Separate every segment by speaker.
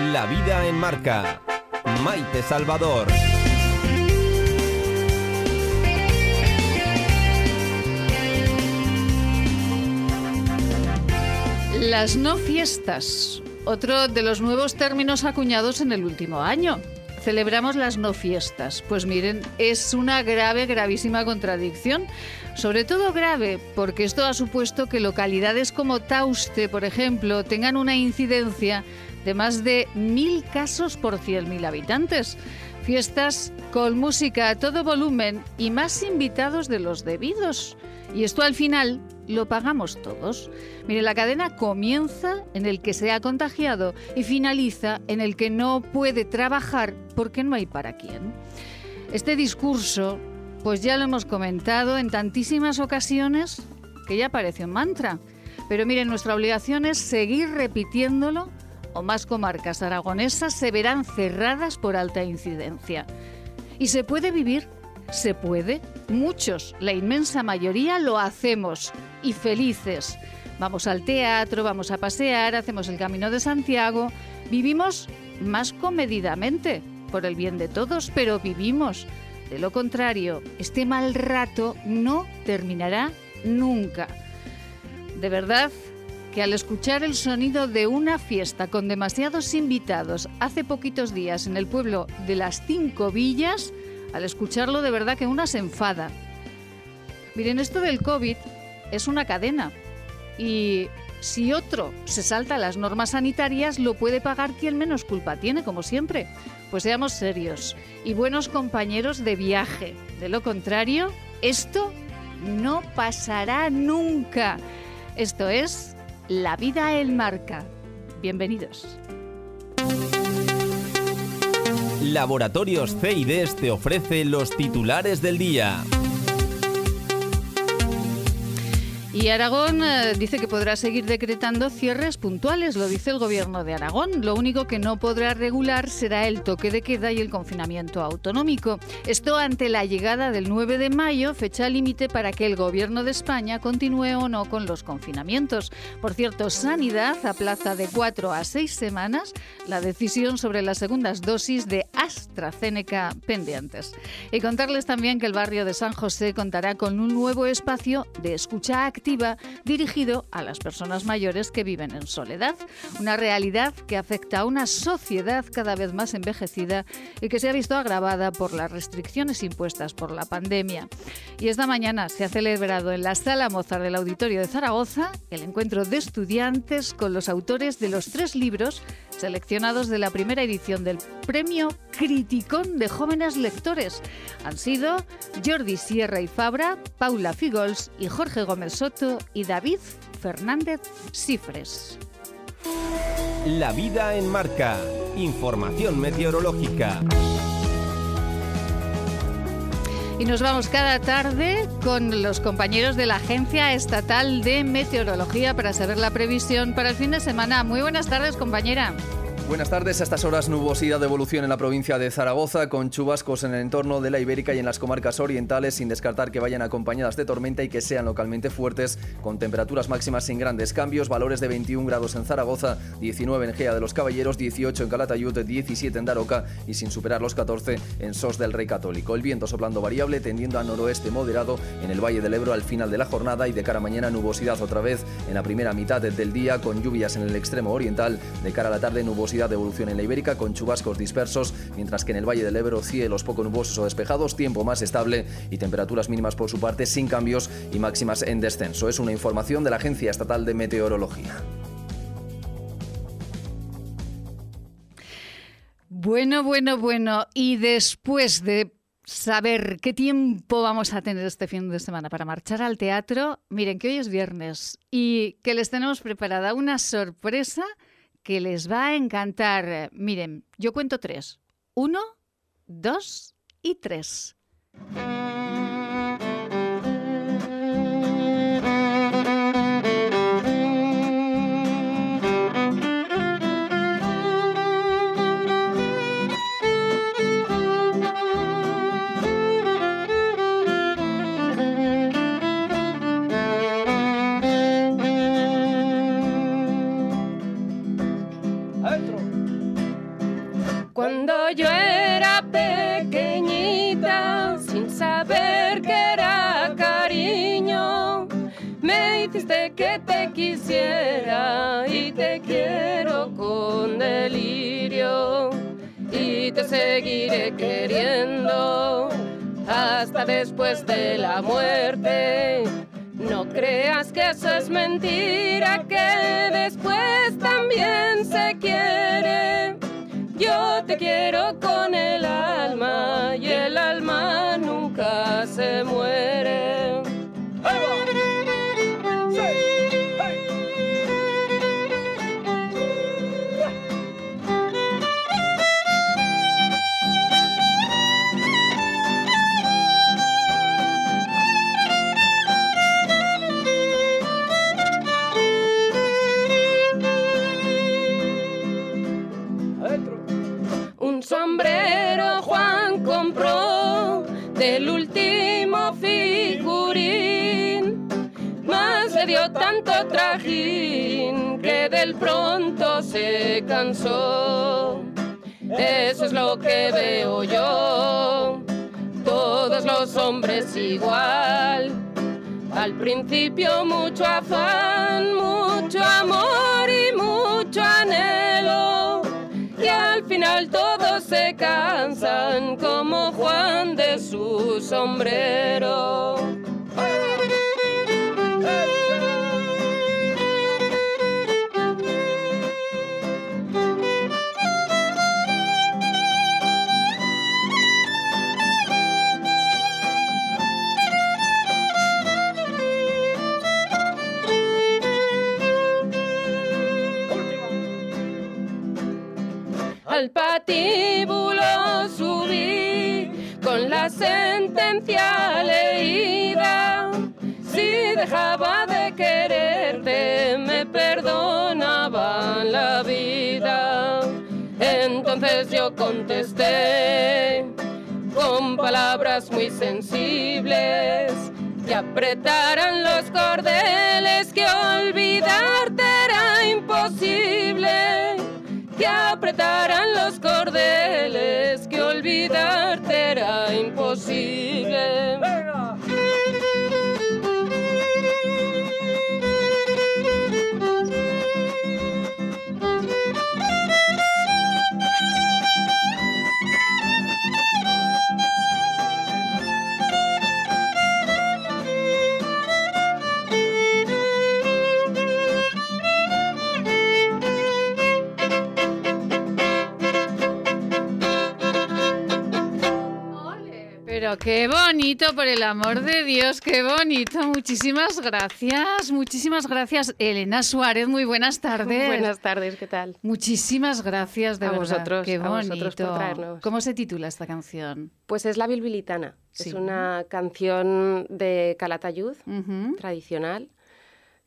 Speaker 1: La vida en marca. Maite Salvador.
Speaker 2: Las no fiestas, otro de los nuevos términos acuñados en el último año. Celebramos las no fiestas. Pues miren, es una grave, gravísima contradicción. Sobre todo grave porque esto ha supuesto que localidades como Tauste, por ejemplo, tengan una incidencia de más de mil casos por 100.000 habitantes. Fiestas con música a todo volumen y más invitados de los debidos. Y esto al final lo pagamos todos. Mire, la cadena comienza en el que se ha contagiado y finaliza en el que no puede trabajar porque no hay para quién. Este discurso, pues ya lo hemos comentado en tantísimas ocasiones que ya parece un mantra. Pero miren, nuestra obligación es seguir repitiéndolo o más comarcas aragonesas se verán cerradas por alta incidencia. ¿Y se puede vivir? Se puede. Muchos, la inmensa mayoría, lo hacemos y felices. Vamos al teatro, vamos a pasear, hacemos el Camino de Santiago. Vivimos más comedidamente, por el bien de todos, pero vivimos. De lo contrario, este mal rato no terminará nunca. De verdad que al escuchar el sonido de una fiesta con demasiados invitados hace poquitos días en el pueblo de las Cinco Villas, al escucharlo de verdad que una se enfada. Miren, esto del COVID es una cadena y si otro se salta las normas sanitarias, lo puede pagar quien menos culpa tiene, como siempre. Pues seamos serios y buenos compañeros de viaje. De lo contrario, esto no pasará nunca. Esto es la vida en marca. Bienvenidos.
Speaker 1: Laboratorios CIDES te ofrece los titulares del día.
Speaker 2: Y Aragón eh, dice que podrá seguir decretando cierres puntuales, lo dice el gobierno de Aragón. Lo único que no podrá regular será el toque de queda y el confinamiento autonómico. Esto ante la llegada del 9 de mayo, fecha límite para que el gobierno de España continúe o no con los confinamientos. Por cierto, Sanidad aplaza de cuatro a seis semanas la decisión sobre las segundas dosis de AstraZeneca pendientes. Y contarles también que el barrio de San José contará con un nuevo espacio de escucha activa dirigido a las personas mayores que viven en soledad. Una realidad que afecta a una sociedad cada vez más envejecida y que se ha visto agravada por las restricciones impuestas por la pandemia. Y esta mañana se ha celebrado en la Sala Mozart del Auditorio de Zaragoza el encuentro de estudiantes con los autores de los tres libros seleccionados de la primera edición del Premio Criticón de Jóvenes Lectores. Han sido Jordi Sierra y Fabra, Paula Figols y Jorge Gómez Soto y David Fernández Cifres.
Speaker 1: La vida en marca. Información meteorológica.
Speaker 2: Y nos vamos cada tarde con los compañeros de la Agencia Estatal de Meteorología para saber la previsión para el fin de semana. Muy buenas tardes, compañera.
Speaker 3: Buenas tardes. A estas horas nubosidad de evolución en la provincia de Zaragoza, con chubascos en el entorno de la Ibérica y en las comarcas orientales, sin descartar que vayan acompañadas de tormenta y que sean localmente fuertes, con temperaturas máximas sin grandes cambios, valores de 21 grados en Zaragoza, 19 en Gea de los Caballeros, 18 en Calatayud, 17 en Daroca y sin superar los 14 en Sos del Rey Católico. El viento soplando variable, tendiendo a noroeste moderado en el Valle del Ebro al final de la jornada y de cara a mañana nubosidad otra vez en la primera mitad del día, con lluvias en el extremo oriental, de cara a la tarde nubosidad de evolución en la Ibérica con chubascos dispersos, mientras que en el Valle del Ebro cielos poco nubosos o despejados, tiempo más estable y temperaturas mínimas por su parte sin cambios y máximas en descenso. Es una información de la Agencia Estatal de Meteorología.
Speaker 2: Bueno, bueno, bueno. Y después de saber qué tiempo vamos a tener este fin de semana para marchar al teatro, miren que hoy es viernes y que les tenemos preparada una sorpresa que les va a encantar. Miren, yo cuento tres. Uno, dos y tres.
Speaker 4: Seguiré queriendo hasta después de la muerte. No creas que eso es mentira, que después también tanto trajín que del pronto se cansó. Eso es lo que veo yo, todos los hombres igual. Al principio mucho afán, mucho amor y mucho anhelo. Y al final todos se cansan como Juan de su sombrero. Patíbulo subí con la sentencia leída. Si dejaba de quererte, me perdonaban la vida. Entonces yo contesté con palabras muy sensibles que apretaran los cordeles, que olvidarte era imposible que apretaran los cordeles, que olvidarte era imposible.
Speaker 2: Pero qué bonito, por el amor de Dios, qué bonito. Muchísimas gracias, muchísimas gracias. Elena Suárez, muy buenas tardes.
Speaker 4: Buenas tardes, ¿qué tal?
Speaker 2: Muchísimas gracias, de
Speaker 4: A
Speaker 2: verdad.
Speaker 4: vosotros,
Speaker 2: qué
Speaker 4: a
Speaker 2: bonito.
Speaker 4: vosotros por traernos.
Speaker 2: ¿Cómo se titula esta canción?
Speaker 4: Pues es La Bilbilitana.
Speaker 2: Sí.
Speaker 4: Es una canción de Calatayud,
Speaker 2: Ujú.
Speaker 4: tradicional,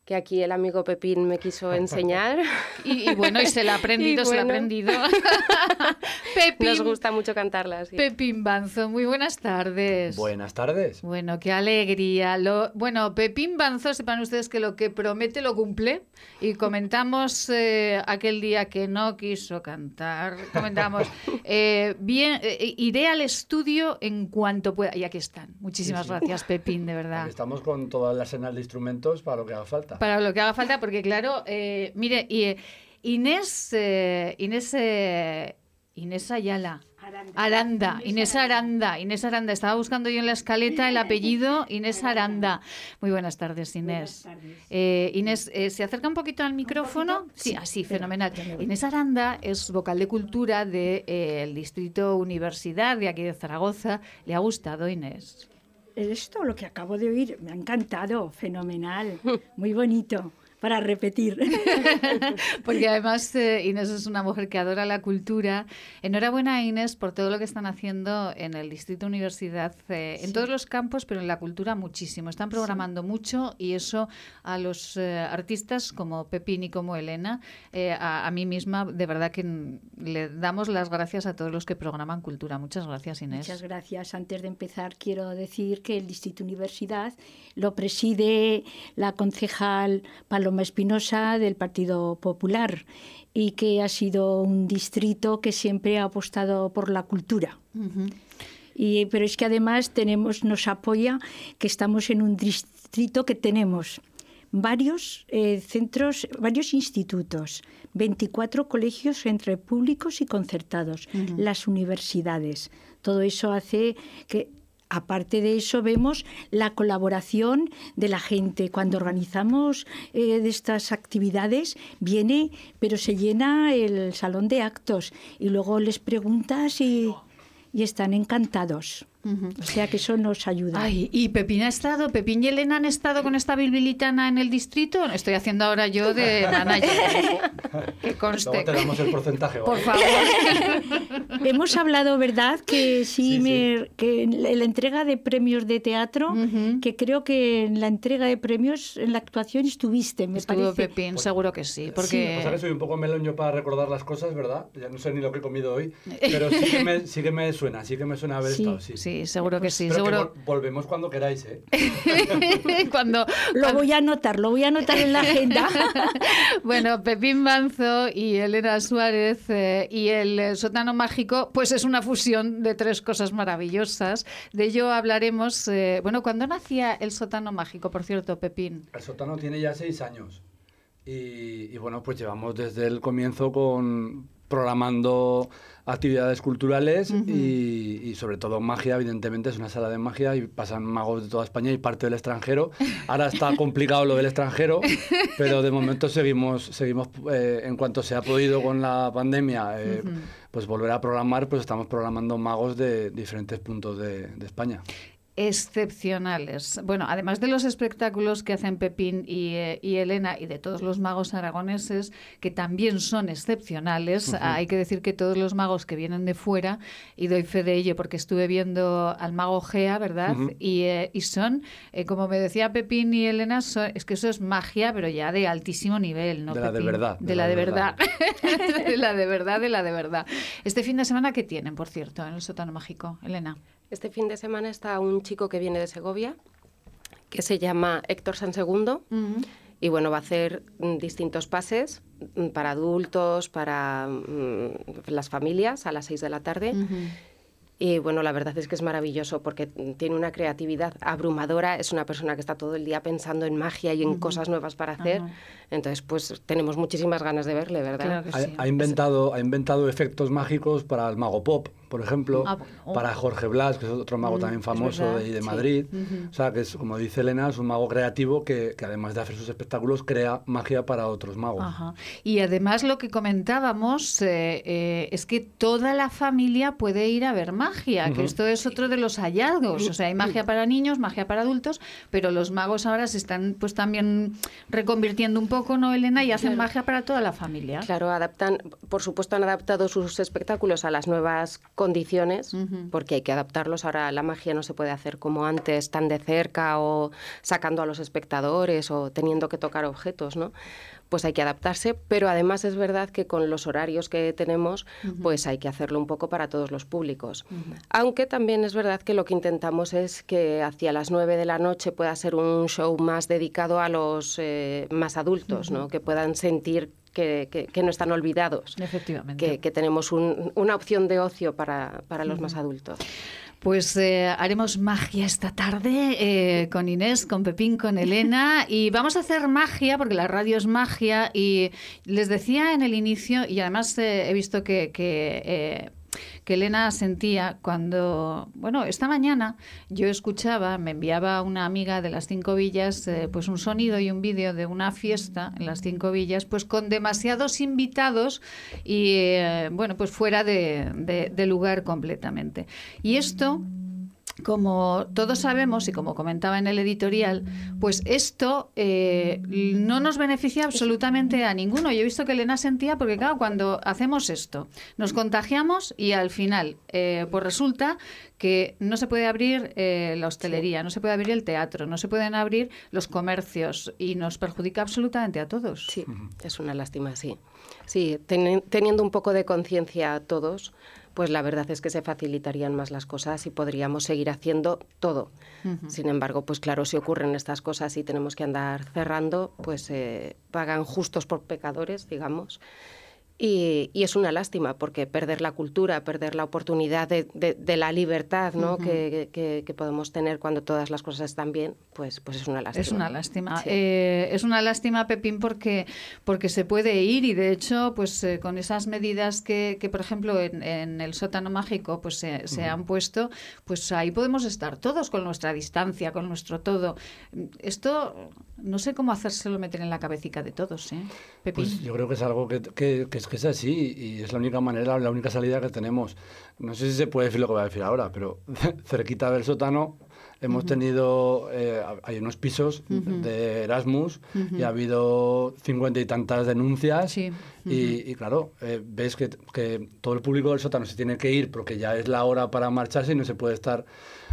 Speaker 4: que aquí el amigo Pepín me quiso enseñar.
Speaker 2: y, y bueno, y se la ha aprendido, se la ha aprendido. Pepín,
Speaker 4: Nos gusta mucho cantarla. sí.
Speaker 2: Pepín Banzo, muy buenas tardes.
Speaker 5: Buenas tardes.
Speaker 2: Bueno, qué alegría. Lo, bueno, Pepín Banzo, sepan ustedes que lo que promete lo cumple. Y comentamos eh, aquel día que no quiso cantar. Comentamos, eh, bien, eh, iré al estudio en cuanto pueda. Y aquí están. Muchísimas
Speaker 5: Sí, sí.
Speaker 2: gracias, Pepín, de verdad.
Speaker 5: Aquí estamos con toda el arsenal de instrumentos para lo que haga falta.
Speaker 2: Para lo que haga falta, porque claro, eh, mire, y, eh, Inés, eh, Inés, eh, Inés Ayala. Aranda, Inés Aranda, Inés Aranda. Estaba buscando yo en la escaleta el apellido Inés Aranda. Muy buenas tardes, Inés. Eh, Inés, eh, ¿se acerca un poquito al micrófono? Sí, así, fenomenal. Inés Aranda es vocal de cultura del Distrito Universidad de aquí de Zaragoza. ¿Le ha gustado, Inés?
Speaker 6: Esto, lo que acabo de oír, me ha encantado, fenomenal, muy bonito, para repetir.
Speaker 2: Porque además eh, Inés es una mujer que adora la cultura. Enhorabuena Inés por todo lo que están haciendo en el Distrito Universidad, eh, en todos los campos, pero en la cultura muchísimo. Están programando mucho y eso a los eh, artistas como Pepín y como Elena, eh, a, a mí misma, de verdad que le damos las gracias a todos los que programan cultura. Muchas gracias Inés.
Speaker 6: Muchas gracias. Antes de empezar, quiero decir que el Distrito Universidad lo preside la concejal Paloma. Paloma Espinosa del Partido Popular y que ha sido un distrito que siempre ha apostado por la cultura. y, pero es que además tenemos, nos apoya que estamos en un distrito que tenemos varios eh, centros, varios institutos, 24 colegios entre públicos y concertados, las universidades. Todo eso hace que Aparte de eso, vemos la colaboración de la gente. Cuando organizamos eh, estas actividades, viene, pero se llena el salón de actos y luego les preguntas y están encantados. O sea que eso nos ayuda.
Speaker 2: Ay, ¿y Pepín ha estado, Pepín y Elena han estado con esta bilbilitana en el distrito? Estoy haciendo ahora yo de manager. que conste.
Speaker 5: te damos el porcentaje.
Speaker 2: Por favor.
Speaker 6: Hemos hablado, ¿verdad? Que sí, me, que en la entrega de premios de teatro, que creo que en la entrega de premios, en la actuación estuviste, me
Speaker 2: Estuvo
Speaker 6: parece.
Speaker 2: Pepín, pues seguro que sí. Porque...
Speaker 5: Pues que soy un poco meloño para recordar las cosas, ¿verdad? Ya no sé ni lo que he comido hoy, pero sí que me, sí que me suena, sí que me suena haber estado, sí.
Speaker 2: Sí, seguro que sí.
Speaker 5: Pero
Speaker 2: seguro...
Speaker 5: Que volvemos cuando queráis, ¿eh?
Speaker 2: cuando,
Speaker 6: lo voy a anotar, lo voy a anotar en la agenda.
Speaker 2: bueno, Pepín Manzo y Elena Suárez eh, y el eh, sótano mágico, pues es una fusión de tres cosas maravillosas. De ello hablaremos. Eh, bueno, ¿cuándo nacía el sótano mágico, por cierto, Pepín?
Speaker 5: El sótano tiene ya seis años. Y, y bueno, pues llevamos desde el comienzo con programando actividades culturales y, sobre todo magia, evidentemente es una sala de magia y pasan magos de toda España y parte del extranjero. Ahora está complicado lo del extranjero, pero de momento seguimos, seguimos eh, en cuanto se ha podido con la pandemia, eh, pues volver a programar, pues estamos programando magos de diferentes puntos de, de España
Speaker 2: excepcionales. Bueno, además de los espectáculos que hacen Pepín y, eh, Elena y de todos los magos aragoneses, que también son excepcionales, hay que decir que todos los magos que vienen de fuera, y doy fe de ello porque estuve viendo al mago Gea, ¿verdad? y, eh, y, son, eh, como me decía Pepín y Elena, es que eso es magia, pero ya de altísimo nivel, ¿no?
Speaker 5: De la de verdad.
Speaker 2: De, la, de verdad. de la de verdad, de la de verdad. Este fin de semana, ¿qué tienen, por cierto, en el sótano mágico, Elena?
Speaker 7: Este fin de semana está un chico que viene de Segovia, que se llama Héctor San Segundo. Y bueno, va a hacer mm, distintos pases mm, para adultos, para mm, las familias a las seis de la tarde. Y bueno, la verdad es que es maravilloso porque tiene una creatividad abrumadora, es una persona que está todo el día pensando en magia y en cosas nuevas para hacer. Entonces, pues tenemos muchísimas ganas de verle, ¿verdad?
Speaker 5: ha, inventado, ha inventado efectos mágicos para el mago pop, por ejemplo, ah, para Jorge Blas, que es otro mago mm, también famoso de, de, Madrid. O sea, que es, como dice Elena, es un mago creativo que, que, además de hacer sus espectáculos, crea magia para otros magos.
Speaker 2: Y además lo que comentábamos eh, eh, es que toda la familia puede ir a ver magia, que esto es otro de los hallazgos. O sea, hay magia para niños, magia para adultos, pero los magos ahora se están pues también reconvirtiendo un poco, ¿no, Elena? Y hacen magia para toda la familia.
Speaker 7: Claro, adaptan, por supuesto han adaptado sus espectáculos a las nuevas condiciones, porque hay que adaptarlos. Ahora la magia no se puede hacer como antes, tan de cerca o sacando a los espectadores o teniendo que tocar objetos, ¿no? Pues hay que adaptarse, pero además es verdad que con los horarios que tenemos, pues hay que hacerlo un poco para todos los públicos. Aunque también es verdad que lo que intentamos es que hacia las nueve de la noche pueda ser un show más dedicado a los eh, más adultos, ¿no? Que puedan sentir que, no están olvidados.
Speaker 2: Efectivamente.
Speaker 7: Que, tenemos una opción de ocio para, los más adultos.
Speaker 2: Pues eh, haremos magia esta tarde eh, con Inés, con Pepín, con Elena y vamos a hacer magia porque la radio es magia y les decía en el inicio y además eh, he visto que, que que Elena sentía cuando, bueno, esta mañana yo escuchaba, me enviaba una amiga de las Cinco Villas, eh, pues un sonido y un vídeo de una fiesta en las Cinco Villas, pues con demasiados invitados y, eh, bueno, pues fuera de, de lugar completamente. Y esto como todos sabemos y como comentaba en el editorial, pues esto eh, no nos beneficia absolutamente a ninguno. Yo he visto que Elena sentía, porque claro, cuando hacemos esto, nos contagiamos y al final, eh, pues resulta que no se puede abrir eh, la hostelería, no se puede abrir el teatro, no se pueden abrir los comercios y nos perjudica absolutamente a todos.
Speaker 7: Sí, es una lástima, sí. Sí, teniendo un poco de conciencia a todos, pues la verdad es que se facilitarían más las cosas y podríamos seguir haciendo todo. Sin embargo, pues claro, si ocurren estas cosas y tenemos que andar cerrando, pues eh, pagan justos por pecadores, digamos. Y, es una lástima porque perder la cultura, perder la oportunidad de, la libertad ¿no? que, podemos tener cuando todas las cosas están bien, pues, pues es una lástima.
Speaker 2: Es una lástima. Eh, es una lástima, Pepín, porque, porque se puede ir y de hecho, pues eh, con esas medidas que, por ejemplo, en, el sótano mágico pues se, han puesto, pues ahí podemos estar todos con nuestra distancia, con nuestro todo. Esto no sé cómo hacérselo meter en la cabecita de todos, ¿eh?
Speaker 5: Pepín. Pues yo creo que es algo que, que, que que es así y es la única manera, la única salida que tenemos. No sé si se puede decir lo que voy a decir ahora, pero cerquita del sótano hemos tenido, eh, hay unos pisos de Erasmus y ha habido cincuenta y tantas denuncias y, claro, eh, ves que, que, todo el público del sótano se tiene que ir porque ya es la hora para marcharse y no se puede estar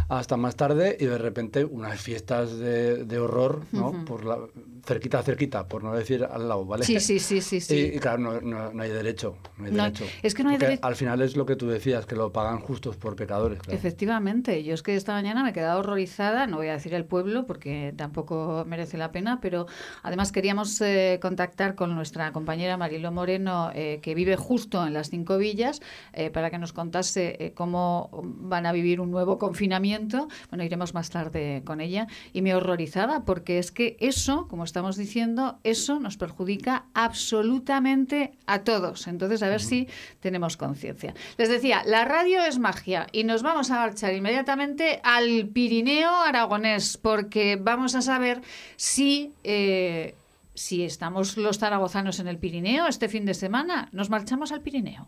Speaker 5: hasta más tarde y de repente unas fiestas de, de horror, ¿no? Por la, cerquita, cerquita, por no decir al lado, ¿vale?
Speaker 2: Sí, sí, sí, sí. sí.
Speaker 5: Y, claro, no, no, hay derecho, no hay derecho.
Speaker 2: Es que no hay derecho.
Speaker 5: Al final es lo que tú decías, que lo pagan justos por pecadores.
Speaker 2: Efectivamente, yo es que esta mañana me he quedado horrorizada, no voy a decir el pueblo porque tampoco merece la pena, pero además queríamos eh, contactar con nuestra compañera Marilo Moreno, eh, que vive justo en las cinco villas, eh, para que nos contase cómo van a vivir un nuevo confinamiento bueno, iremos más tarde con ella, y me horrorizaba porque es que eso, como estamos diciendo, eso nos perjudica absolutamente a todos. Entonces, a ver si tenemos conciencia. Les decía, la radio es magia y nos vamos a marchar inmediatamente al Pirineo aragonés porque vamos a saber si... Eh, si estamos los zaragozanos en el Pirineo este fin de semana, nos marchamos al Pirineo.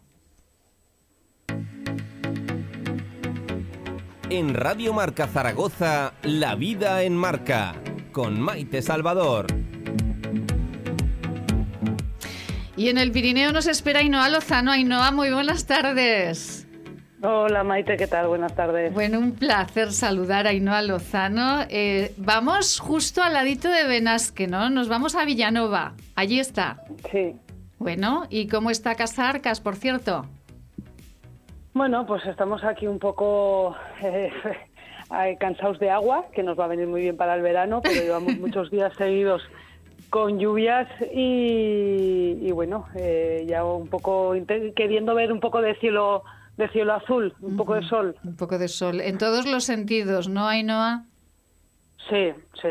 Speaker 1: En Radio Marca Zaragoza, La Vida en Marca, con Maite Salvador.
Speaker 2: Y en el Pirineo nos espera Ainhoa Lozano. Ainhoa, muy buenas tardes.
Speaker 8: Hola Maite, ¿qué tal? Buenas tardes.
Speaker 2: Bueno, un placer saludar a Ainhoa Lozano. Eh, vamos justo al ladito de Benasque, ¿no? Nos vamos a Villanova. Allí está.
Speaker 8: Sí.
Speaker 2: Bueno, ¿y cómo está Casarcas, por cierto?
Speaker 8: Bueno, pues estamos aquí un poco eh, cansados de agua, que nos va a venir muy bien para el verano, pero llevamos muchos días seguidos con lluvias y, bueno, eh, ya un poco queriendo ver un poco de cielo de cielo azul, un poco de sol.
Speaker 2: Un poco de sol, en todos los sentidos, ¿no, Ainhoa?
Speaker 8: Sí, sí.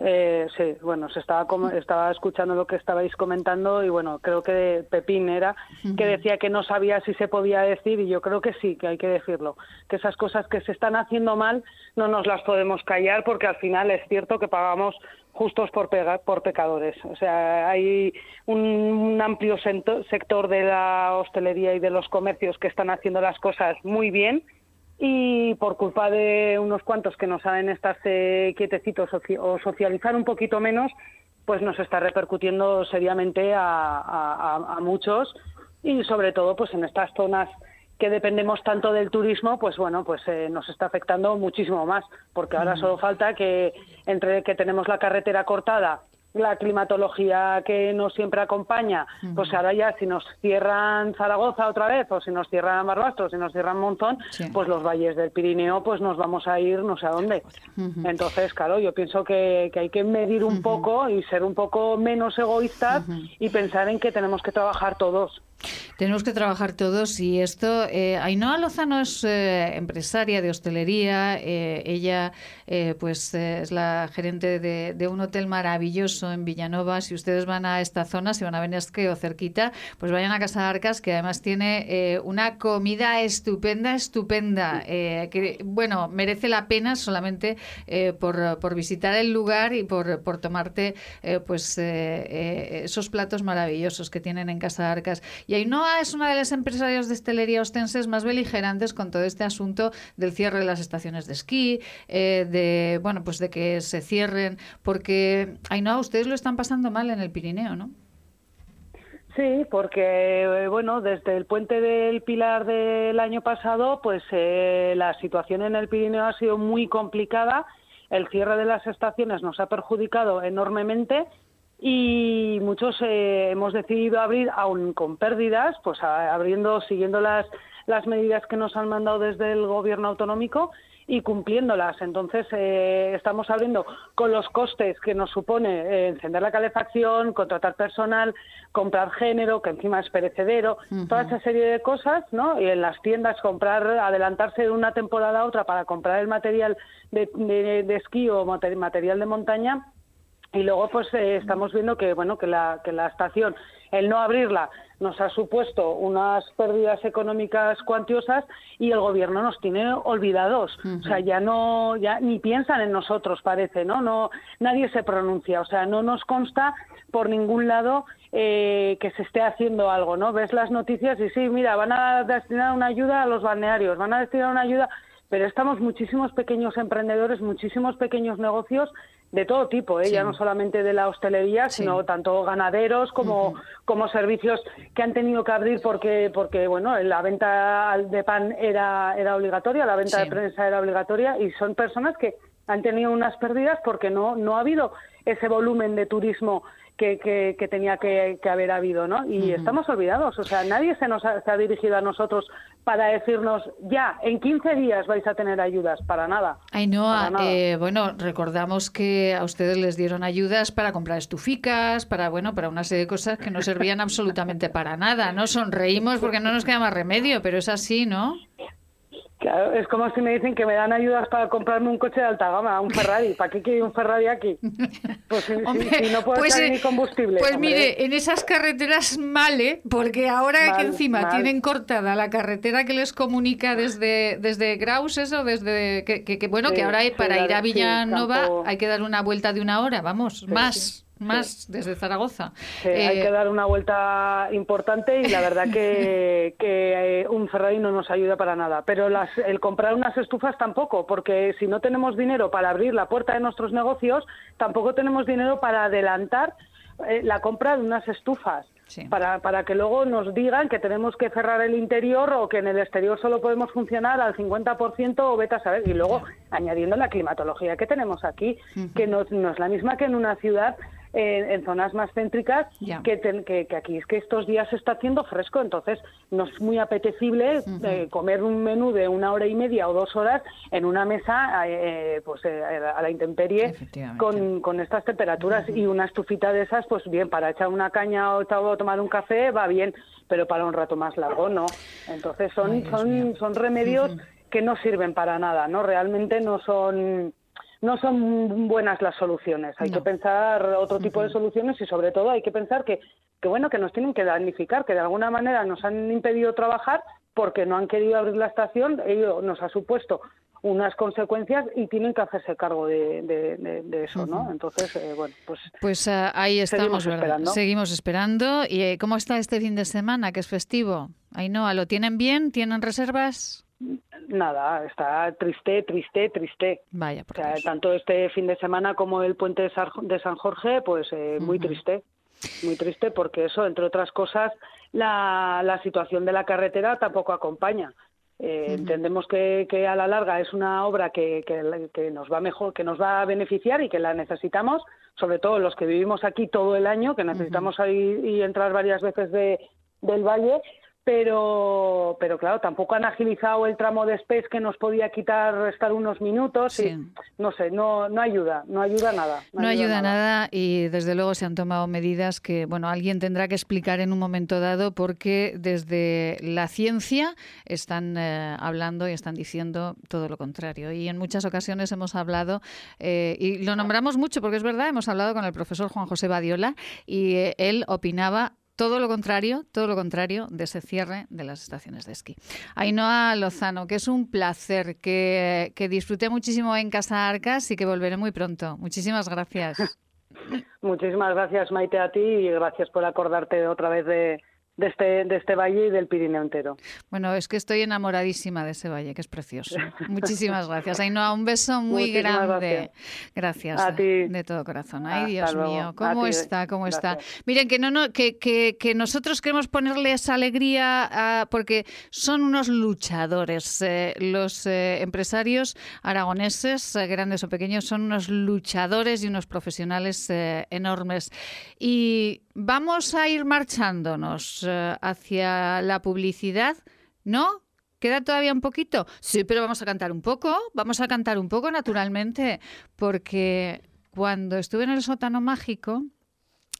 Speaker 8: Eh, sí, bueno, se estaba, estaba escuchando lo que estabais comentando y bueno, creo que Pepín era que decía que no sabía si se podía decir y yo creo que sí, que hay que decirlo, que esas cosas que se están haciendo mal no nos las podemos callar porque al final es cierto que pagamos justos por, por pecadores. O sea, hay un amplio sector de la hostelería y de los comercios que están haciendo las cosas muy bien y por culpa de unos cuantos que no saben estarse quietecitos o socializar un poquito menos, pues nos está repercutiendo seriamente a, muchos y sobre todo pues en estas zonas que dependemos tanto del turismo, pues bueno, pues eh, nos está afectando muchísimo más, porque ahora solo falta que entre que tenemos la carretera cortada la climatología que nos siempre acompaña, pues ahora ya si nos cierran Zaragoza otra vez, o si nos cierran Barbastro, si nos cierran Monzón, pues los valles del Pirineo, pues nos vamos a ir no sé a dónde. Entonces, claro, yo pienso que, hay que medir un poco y ser un poco menos egoístas y pensar en que tenemos que trabajar todos.
Speaker 2: Tenemos que trabajar todos y esto. Eh, Ainhoa Lozano es eh, empresaria de hostelería. Eh, ella, eh, pues, es la gerente de, un hotel maravilloso en Villanova. Si ustedes van a esta zona, si van a venir o cerquita, pues vayan a Casa Arcas, que además tiene una comida estupenda, estupenda. que, bueno, merece la pena solamente por, por, visitar el lugar y por, por tomarte, pues, esos platos maravillosos que tienen en Casa Arcas. Y Ainhoa es una de las empresarias de hostelería ostenses más beligerantes con todo este asunto del cierre de las estaciones de esquí, eh, de bueno, pues de que se cierren, porque Ainhoa, ustedes lo están pasando mal en el Pirineo, ¿no?
Speaker 8: Sí, porque eh, bueno, desde el puente del Pilar del año pasado, pues eh, la situación en el Pirineo ha sido muy complicada. El cierre de las estaciones nos ha perjudicado enormemente y muchos eh, hemos decidido abrir aún con pérdidas, pues abriendo, siguiendo las, las medidas que nos han mandado desde el gobierno autonómico y cumpliéndolas. Entonces, eh, estamos abriendo con los costes que nos supone eh, encender la calefacción, contratar personal, comprar género, que encima es perecedero, toda esa serie de cosas, ¿no? Y en las tiendas comprar, adelantarse de una temporada a otra para comprar el material de, de esquí o material de montaña y luego pues eh, estamos viendo que bueno que la que la estación el no abrirla nos ha supuesto unas pérdidas económicas cuantiosas y el gobierno nos tiene olvidados. O sea ya no ya ni piensan en nosotros parece no no nadie se pronuncia. O sea no nos consta por ningún lado eh, que se esté haciendo algo no ves las noticias y sí mira van a destinar una ayuda a los balnearios van a destinar una ayuda pero estamos muchísimos pequeños emprendedores, muchísimos pequeños negocios de todo tipo, ¿eh? ya no solamente de la hostelería, sino tanto ganaderos como, como servicios que han tenido que abrir porque, porque bueno, la venta de pan era, era obligatoria, la venta de prensa era obligatoria y son personas que han tenido unas pérdidas porque no, no ha habido ese volumen de turismo que, que, tenía que, haber habido, ¿no? Y estamos olvidados, o sea, nadie se nos ha, se ha, dirigido a nosotros para decirnos, ya, en 15 días vais a tener ayudas, para nada.
Speaker 2: Ainhoa, eh, bueno, recordamos que a ustedes les dieron ayudas para comprar estuficas, para, bueno, para una serie de cosas que no servían absolutamente para nada, ¿no? Sonreímos porque no nos queda más remedio, pero es así, ¿no?
Speaker 8: Claro, es como si me dicen que me dan ayudas para comprarme un coche de alta gama, un Ferrari. ¿Para qué quiero un Ferrari aquí? Pues si, no puedo pues, ni combustible.
Speaker 2: Pues mire, en esas carreteras mal, ¿eh? Porque ahora que encima tienen cortada la carretera que les comunica desde, desde Graus, eso, desde que, bueno, que ahora para ir a Villanova hay que dar una vuelta de una hora, vamos, más más desde Zaragoza.
Speaker 8: hay eh, que dar una vuelta importante y la verdad que, que, eh, un Ferrari no nos ayuda para nada. Pero las, el comprar unas estufas tampoco, porque si no tenemos dinero para abrir la puerta de nuestros negocios, tampoco tenemos dinero para adelantar eh, la compra de unas estufas. Para, para que luego nos digan que tenemos que cerrar el interior o que en el exterior solo podemos funcionar al 50% o vete a saber. Y luego añadiendo la climatología que tenemos aquí, que no, no es la misma que en una ciudad en zonas más céntricas que, que, aquí. Es que estos días se está haciendo fresco, entonces no es muy apetecible eh, comer un menú de una hora y media o dos horas en una mesa eh, pues eh, a la intemperie con, con, estas temperaturas y una estufita de esas, pues bien, para echar una caña o, tomar un café va bien, pero para un rato más largo no. Entonces son, son, son remedios que no sirven para nada, ¿no? Realmente no son no son buenas las soluciones. Hay que pensar otro tipo de soluciones y sobre todo hay que pensar que, que bueno que nos tienen que damnificar, que de alguna manera nos han impedido trabajar porque no han querido abrir la estación, ello nos ha supuesto unas consecuencias y tienen que hacerse cargo de, eso, ¿no? Entonces, eh, bueno, pues...
Speaker 2: Pues eh, ahí estamos, seguimos Esperando. Seguimos esperando. ¿Y eh, cómo está este fin de semana, que es festivo? Ainhoa, ¿lo tienen bien? ¿Tienen reservas?
Speaker 8: Nada, está triste, triste, triste.
Speaker 2: Vaya,
Speaker 8: o sea, tanto este fin de semana como el puente de San Jorge, pues eh, muy triste, muy triste porque eso, entre otras cosas, la, la situación de la carretera tampoco acompaña. Eh, entendemos que, que, a la larga es una obra que, que, que, nos va mejor, que nos va a beneficiar y que la necesitamos, sobre todo los que vivimos aquí todo el año, que necesitamos ir y entrar varias veces de, del valle pero pero claro tampoco han agilizado el tramo de Space que nos podía quitar restar unos minutos y no sé no no ayuda no ayuda nada
Speaker 2: no, ayuda, nada. y desde luego se han tomado medidas que bueno alguien tendrá que explicar en un momento dado porque desde la ciencia están eh, hablando y están diciendo todo lo contrario y en muchas ocasiones hemos hablado eh, y lo nombramos mucho porque es verdad hemos hablado con el profesor Juan José Badiola y eh, él opinaba todo lo contrario, todo lo contrario de ese cierre de las estaciones de esquí. Ainhoa Lozano, que es un placer, que, que disfruté muchísimo en Casa Arcas y que volveré muy pronto. Muchísimas gracias.
Speaker 8: Muchísimas gracias, Maite, a ti y gracias por acordarte otra vez de, de este, de este valle y del Pirineo entero.
Speaker 2: Bueno, es que estoy enamoradísima de ese valle, que es precioso. Muchísimas gracias. Ainhoa, un beso muy grande. Gracias.
Speaker 8: A ti.
Speaker 2: De todo corazón. Ay, Dios mío, ¿cómo está? ¿Cómo está? Miren, que, no, no, que, que, que nosotros queremos ponerles alegría porque son unos luchadores. Eh, los eh, empresarios aragoneses, eh, grandes o pequeños, son unos luchadores y unos profesionales enormes. Y vamos a ir marchándonos eh, hacia la publicidad, ¿no? ¿Queda todavía un poquito? Sí, pero vamos a cantar un poco, vamos a cantar un poco naturalmente, porque cuando estuve en el sótano mágico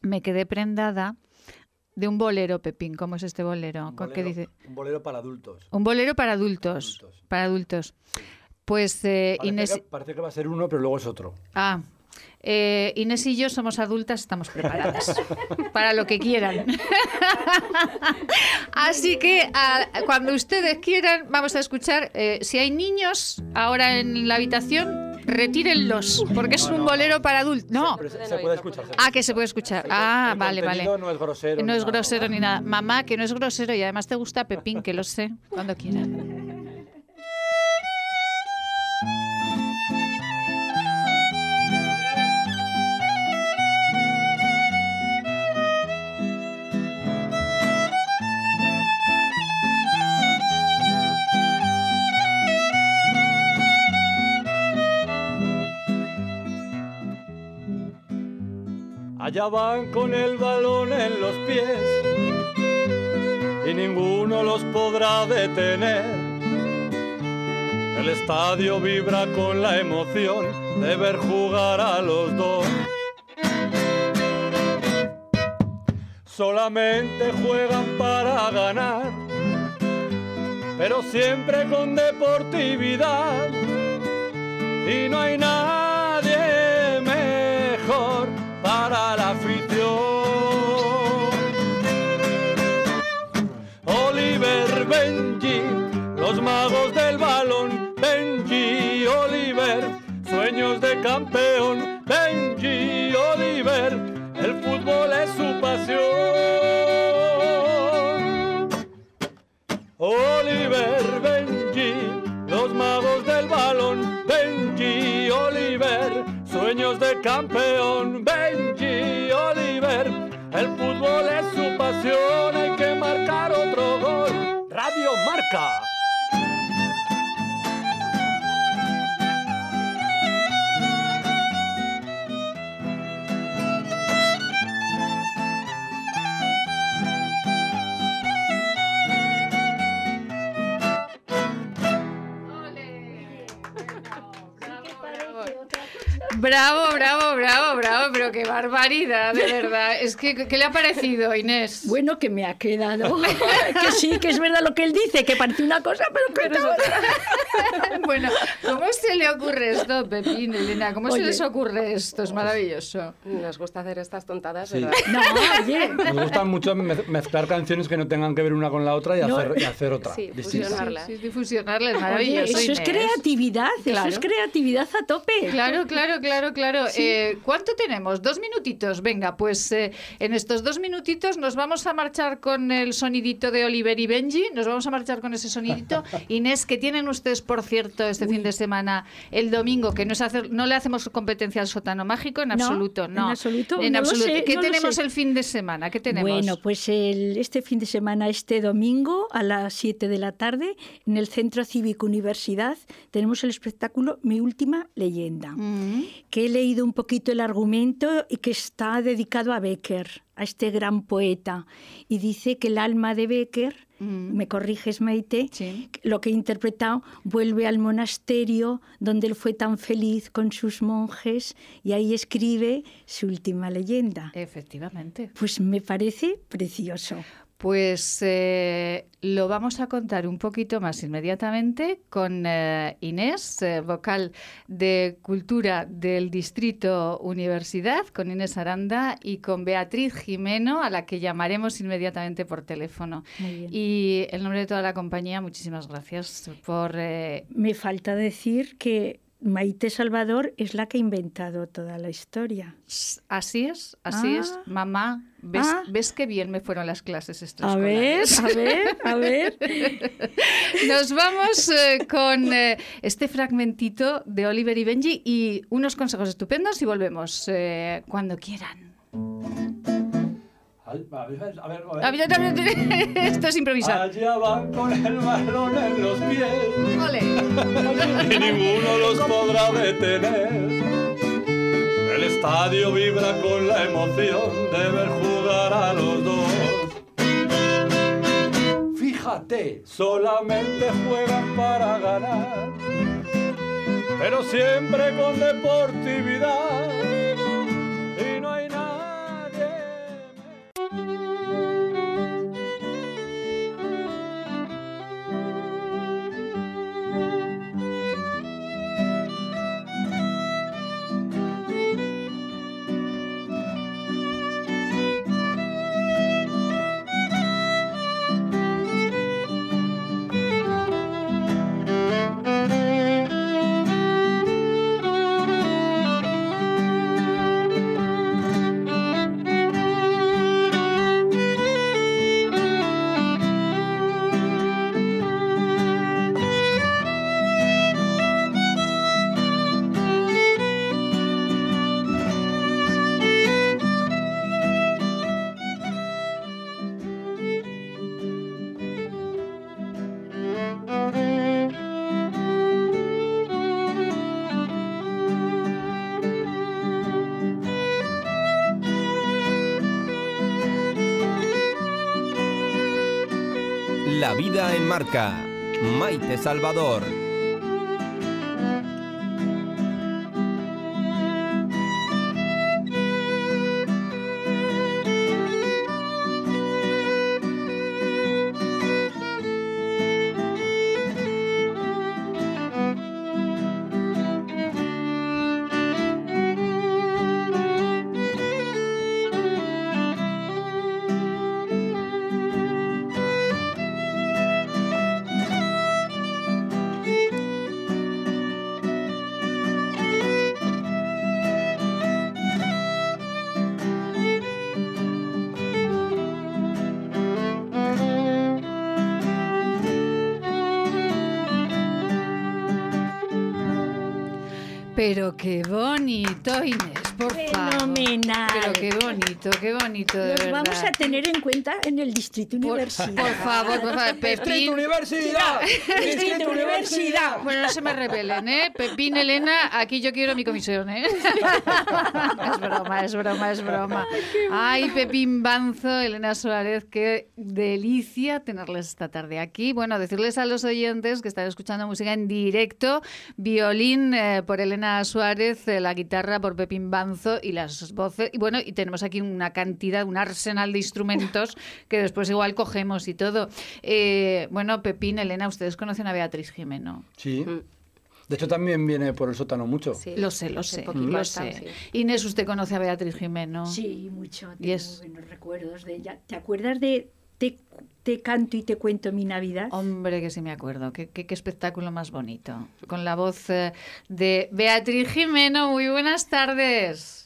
Speaker 2: me quedé prendada de un bolero, Pepín. ¿Cómo es este bolero?
Speaker 9: Un bolero,
Speaker 2: ¿Qué dice?
Speaker 9: Un bolero para adultos.
Speaker 2: Un bolero para adultos.
Speaker 9: Adultos.
Speaker 2: Para adultos. Pues eh,
Speaker 9: Parece,
Speaker 2: Inés.
Speaker 9: que, parece que va a ser uno, pero luego es otro.
Speaker 2: Ah, eh, Inés y yo somos adultas, estamos preparadas para lo que quieran. Así que a- cuando ustedes quieran, vamos a escuchar. eh, si hay niños ahora en la habitación, retírenlos, porque es un bolero para adultos. No.
Speaker 9: Se, puede escuchar.
Speaker 2: Ah, que se puede escuchar. Ah, vale, vale.
Speaker 9: No es grosero.
Speaker 2: No es grosero ni nada. Mamá, que no es grosero y además te gusta Pepín, que lo sé, cuando quieran.
Speaker 9: Allá van con el balón en los pies y ninguno los podrá detener. El estadio vibra con la emoción de ver jugar a los dos. Solamente juegan para ganar, pero siempre con deportividad. Y no hay nadie los magos del balón. Benji, Oliver, sueños de campeón. Benji, Oliver, el fútbol es su pasión. Oliver, Benji, los magos del balón. Benji, Oliver, sueños de campeón. Benji, Oliver, el fútbol es su pasión. Hay que marcar otro gol. Radio Marca.
Speaker 2: Bravo, bravo, bravo, bravo, pero qué barbaridad, de verdad. Es que, ¿qué le ha parecido, Inés?
Speaker 6: Bueno, que me ha quedado. que sí, que es verdad lo que él dice, que parece una cosa, pero que es otra.
Speaker 2: bueno, ¿cómo se le ocurre esto, Pepín, Elena? ¿Cómo se les ocurre esto? Es maravilloso.
Speaker 7: Nos gusta hacer estas tontadas,
Speaker 9: Sí.
Speaker 7: ¿verdad?
Speaker 6: No, oye.
Speaker 9: Nos gusta mucho mez- mezclar canciones que no tengan que ver una con la otra y,
Speaker 6: No.
Speaker 9: hacer, y hacer otra.
Speaker 7: Sí,
Speaker 9: distinta.
Speaker 7: fusionarla.
Speaker 2: Sí, difusionarla es
Speaker 6: Oye,
Speaker 2: maravilloso.
Speaker 6: eso es creatividad,
Speaker 2: Claro.
Speaker 6: eso es creatividad a tope.
Speaker 2: Claro, claro, claro, claro. Eh, ¿Cuánto tenemos? Dos minutitos. Venga, pues eh, en estos dos minutitos nos vamos a marchar con el sonidito de Oliver y Benji. Nos vamos a marchar con ese sonidito. Inés, que tienen ustedes, por cierto, este fin de semana, el domingo, que no, es hacer, no le hacemos competencia al sótano mágico en
Speaker 6: No,
Speaker 2: absoluto.
Speaker 6: en
Speaker 2: No,
Speaker 6: absoluto,
Speaker 2: En
Speaker 6: no lo
Speaker 2: absoluto.
Speaker 6: sé,
Speaker 2: ¿Qué
Speaker 6: no
Speaker 2: tenemos el fin de semana? ¿Qué tenemos?
Speaker 6: Bueno, pues el- este fin de semana, este domingo a las 7 de la tarde, en el Centro Cívico Universidad, tenemos el espectáculo Mi Última Leyenda,
Speaker 2: Mm.
Speaker 6: Que he leído un poquito el argumento y que está dedicado a Becker, a este gran poeta. Y dice que el alma de Becker,
Speaker 2: Mm.
Speaker 6: me corriges Maite,
Speaker 2: Sí.
Speaker 6: lo que he interpretado, vuelve al monasterio donde él fue tan feliz con sus monjes y ahí escribe su última leyenda.
Speaker 2: Efectivamente.
Speaker 6: Pues me parece precioso.
Speaker 2: Pues eh, lo vamos a contar un poquito más inmediatamente con eh, Inés, eh, vocal de Cultura del Distrito Universidad, con Inés Aranda y con Beatriz Jimeno, a la que llamaremos inmediatamente por teléfono. Y en nombre de toda la compañía, muchísimas gracias por...
Speaker 6: Me falta decir que Maite Salvador es la que ha inventado toda la historia.
Speaker 2: Así es, así es.
Speaker 6: Ah.
Speaker 2: Mamá, ¿ves,
Speaker 6: Ah.
Speaker 2: ¿ves qué bien me fueron las clases
Speaker 6: A ver,
Speaker 2: extraescolares?
Speaker 6: a ver, a ver.
Speaker 2: Nos vamos eh, con eh, este fragmentito de Oliver y Benji y unos consejos estupendos y volvemos eh, cuando quieran.
Speaker 5: A ver, a ver,
Speaker 2: A ver, Esto es improvisar.
Speaker 5: Allá van con el balón en los pies
Speaker 2: Ole.
Speaker 5: y ninguno los podrá detener. El estadio vibra con la emoción de ver jugar a los dos. Fíjate, solamente juegan para ganar, pero siempre con deportividad.
Speaker 1: Maite Salvador.
Speaker 2: Qué bonito, Inés.
Speaker 6: Fenomenal.
Speaker 2: Pero qué bonito, qué bonito, de
Speaker 6: Los
Speaker 2: verdad.
Speaker 6: vamos a tener en cuenta en el Distrito
Speaker 2: por,
Speaker 6: Universidad.
Speaker 2: por favor, por favor, Pepín.
Speaker 5: Universidad!
Speaker 6: Distrito Universidad.
Speaker 2: Bueno, no se me rebelen, ¿eh? Pepín, Elena, aquí yo quiero mi comisión, ¿eh? es broma, es broma, es broma. Ay, Pepín Banzo, Elena Suárez, qué delicia tenerles esta tarde aquí. Bueno, decirles a los oyentes que están escuchando música en directo, violín eh, por Elena Suárez, eh, la guitarra por Pepín Banzo y las voces. Y bueno, y tenemos aquí una cantidad, un arsenal de instrumentos que después igual cogemos y todo. Eh, bueno, Pepín, Elena, ustedes conocen a Beatriz Jimeno.
Speaker 5: Sí. De hecho, también viene por el sótano mucho.
Speaker 7: Sí,
Speaker 2: Lo sé, lo sé,
Speaker 7: poquito
Speaker 2: lo sé.
Speaker 7: sí.
Speaker 2: Inés, ¿usted conoce a Beatriz Jimeno?
Speaker 6: Sí, mucho.
Speaker 2: Y
Speaker 6: Tengo
Speaker 2: es-
Speaker 6: buenos recuerdos de ella. ¿Te acuerdas de te, te canto y te cuento mi Navidad?
Speaker 2: Hombre, que sí me acuerdo. Qué, qué- qué espectáculo más bonito. Con la voz eh, de Beatriz Jimeno. Muy buenas tardes.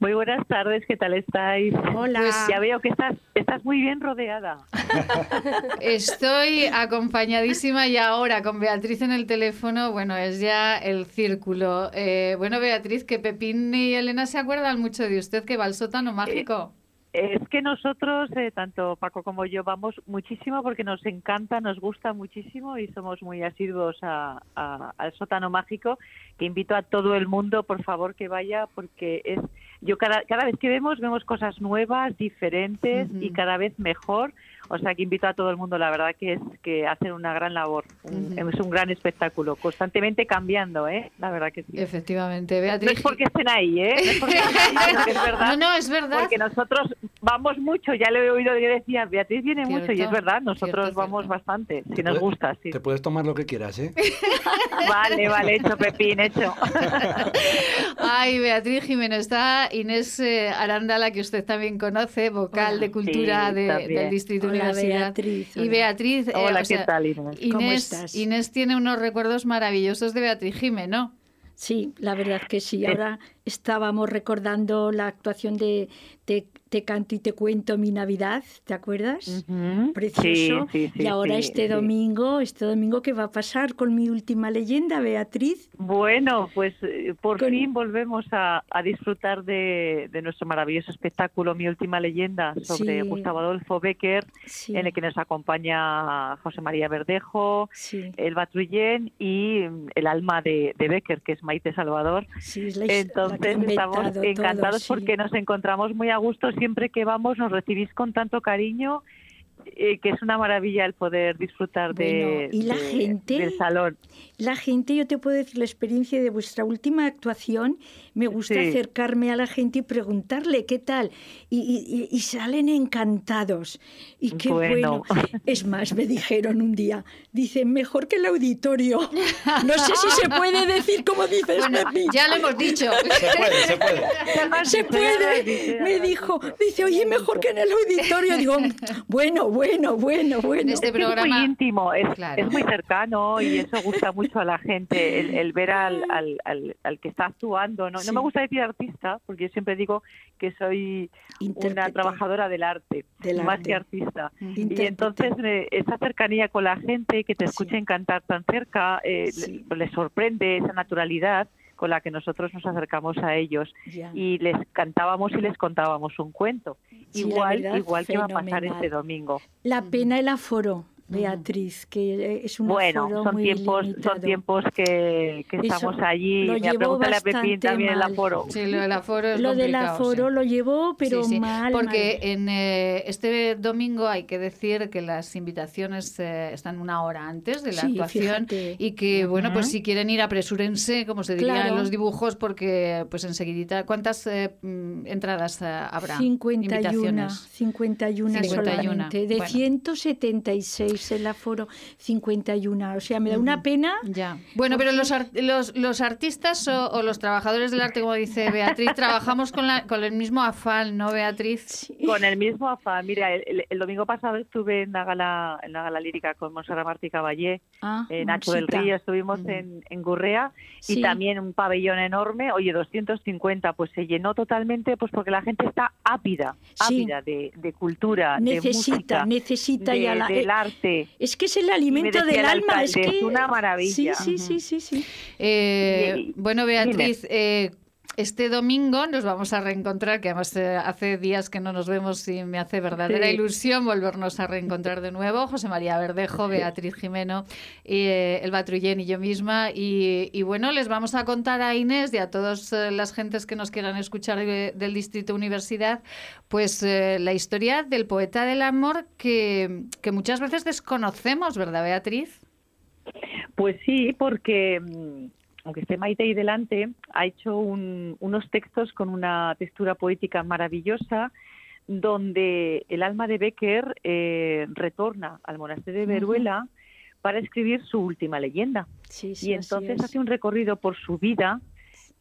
Speaker 10: Muy buenas tardes, ¿qué tal estáis?
Speaker 6: Hola.
Speaker 10: Pues ya veo que estás, estás muy bien rodeada.
Speaker 2: Estoy acompañadísima y ahora con Beatriz en el teléfono. Bueno, es ya el círculo. Eh, bueno, Beatriz, que Pepín y Elena se acuerdan mucho de usted que va al sótano mágico.
Speaker 10: Es que nosotros, eh, tanto Paco como yo, vamos muchísimo porque nos encanta, nos gusta muchísimo y somos muy asiduos a- a- al sótano mágico, que invito a todo el mundo, por favor, que vaya, porque es yo cada, cada vez que vemos, vemos cosas nuevas, diferentes y cada vez mejor. O sea, que invito a todo el mundo, la verdad que es que hacen una gran labor, un- es un gran espectáculo, constantemente cambiando, ¿eh? La verdad que sí.
Speaker 2: Efectivamente,
Speaker 10: No
Speaker 2: Beatriz.
Speaker 10: es porque estén ahí, ¿eh? No es porque estén ahí, sino que es verdad.
Speaker 2: No, no, es verdad.
Speaker 10: Porque nosotros vamos mucho, ya le he oído que decía, Beatriz viene mucho y es verdad, nosotros
Speaker 2: cierto,
Speaker 10: vamos
Speaker 2: cierto.
Speaker 10: bastante, si nos
Speaker 5: Puede-
Speaker 10: gusta, sí.
Speaker 5: Te puedes tomar lo que quieras, ¿eh?
Speaker 10: Vale, vale, hecho, Pepín, hecho.
Speaker 2: Ay, Beatriz Jimeno, está Inés eh, Arandala, que usted también conoce, vocal
Speaker 6: Hola.
Speaker 2: de cultura
Speaker 10: Sí,
Speaker 2: de-
Speaker 10: también.
Speaker 2: del Distrito
Speaker 6: Hola,
Speaker 2: Universidad.
Speaker 6: Beatriz,
Speaker 2: Y
Speaker 6: hola.
Speaker 2: Beatriz, eh,
Speaker 10: Hola,
Speaker 2: o
Speaker 10: ¿qué
Speaker 2: sea,
Speaker 10: tal, Inés?
Speaker 2: Inés,
Speaker 6: ¿Cómo estás?
Speaker 2: Inés tiene unos recuerdos maravillosos de Beatriz Jimeno.
Speaker 6: Sí, la verdad que sí. Ahora estábamos recordando la actuación de, te, canto y te cuento mi Navidad, ¿te acuerdas? Precioso. y ahora este domingo, este domingo, ¿qué va a pasar con mi última leyenda, Beatriz?
Speaker 10: Bueno, pues eh, por fin volvemos a, disfrutar de, nuestro maravilloso espectáculo Mi última leyenda sobre Gustavo Adolfo Becker, en el que nos acompaña José María Verdejo, el Batrullén y el alma de, Becker, que es Maite Salvador. Entonces estamos encantados porque nos encontramos muy a gusto siempre que vamos, nos recibís con tanto cariño eh, que es una maravilla el poder disfrutar de,
Speaker 6: y la gente,
Speaker 10: del salón.
Speaker 6: La gente, yo te puedo decir la experiencia de vuestra última actuación, me gusta acercarme a la gente y preguntarle qué tal, y, salen encantados. Y qué bueno. Es más, me dijeron un día, dicen, mejor que el auditorio. No sé si se puede decir como dices,
Speaker 2: Ya lo hemos dicho.
Speaker 5: Se puede, se puede.
Speaker 6: Se puede. Me dijo, dice, oye, mejor que en el auditorio. Digo, bueno, bueno, bueno, bueno.
Speaker 10: Este programa... Es muy íntimo, es, muy cercano y eso gusta mucho a la gente, el, ver al, al, que está actuando. No, no me gusta decir artista, porque yo siempre digo que soy una trabajadora del arte, más que artista. Y entonces eh, esa cercanía con la gente, que te escuchen cantar tan cerca, eh, les sorprende esa naturalidad con la que nosotros nos acercamos a ellos y les cantábamos y les contábamos un cuento. igual, igual que va a pasar este domingo.
Speaker 6: La pena el aforo. Beatriz, que es un
Speaker 10: bueno, son tiempos, son tiempos que, estamos allí.
Speaker 6: Lo
Speaker 10: Me
Speaker 6: llevó
Speaker 10: a Pepín también el aforo.
Speaker 2: Sí, lo del aforo es
Speaker 6: Lo del aforo lo llevó, pero mal.
Speaker 2: Porque en eh, este domingo hay que decir que las invitaciones eh, están una hora antes de la actuación y que, bueno, pues si quieren ir, apresúrense, como se diría en los dibujos, porque pues enseguidita, ¿cuántas eh, mm, entradas habrá?
Speaker 6: 51, 51, 51 solamente, de 176 el aforo 51. O sea, me da una pena.
Speaker 2: Ya. Bueno, pero los, los, los artistas o, los trabajadores del arte, como dice Beatriz, trabajamos con, la, con el mismo afán, ¿no, Beatriz?
Speaker 10: Con el mismo afán. Mira, el, domingo pasado estuve en la gala, en la gala lírica con Monserrat Martí Caballé, ah, en Nacho del Río, estuvimos en, en Gurrea y también un pabellón enorme, oye, 250, pues se llenó totalmente, pues porque la gente está ápida, ápida de, de, cultura,
Speaker 6: necesita,
Speaker 10: de música,
Speaker 6: necesita
Speaker 10: ya la, del arte
Speaker 6: es que es el alimento del alma. es, que...
Speaker 10: una maravilla.
Speaker 6: Sí, sí, sí, sí.
Speaker 2: Eh, bueno, Beatriz, eh, este domingo nos vamos a reencontrar, que además eh, hace días que no nos vemos y me hace verdadera ilusión volvernos a reencontrar de nuevo. José María Verdejo, Beatriz Jimeno, y, el Batrullén y yo misma. Y, bueno, les vamos a contar a Inés y a todas las gentes que nos quieran escuchar del Distrito Universidad, pues la historia del poeta del amor que, que muchas veces desconocemos, ¿verdad, Beatriz?
Speaker 10: Pues sí, porque mm, aunque esté Maite ahí delante, ha hecho unos textos con una textura poética maravillosa donde el alma de Becker eh, retorna al monasterio de Veruela para escribir su última leyenda. y entonces hace un recorrido por su vida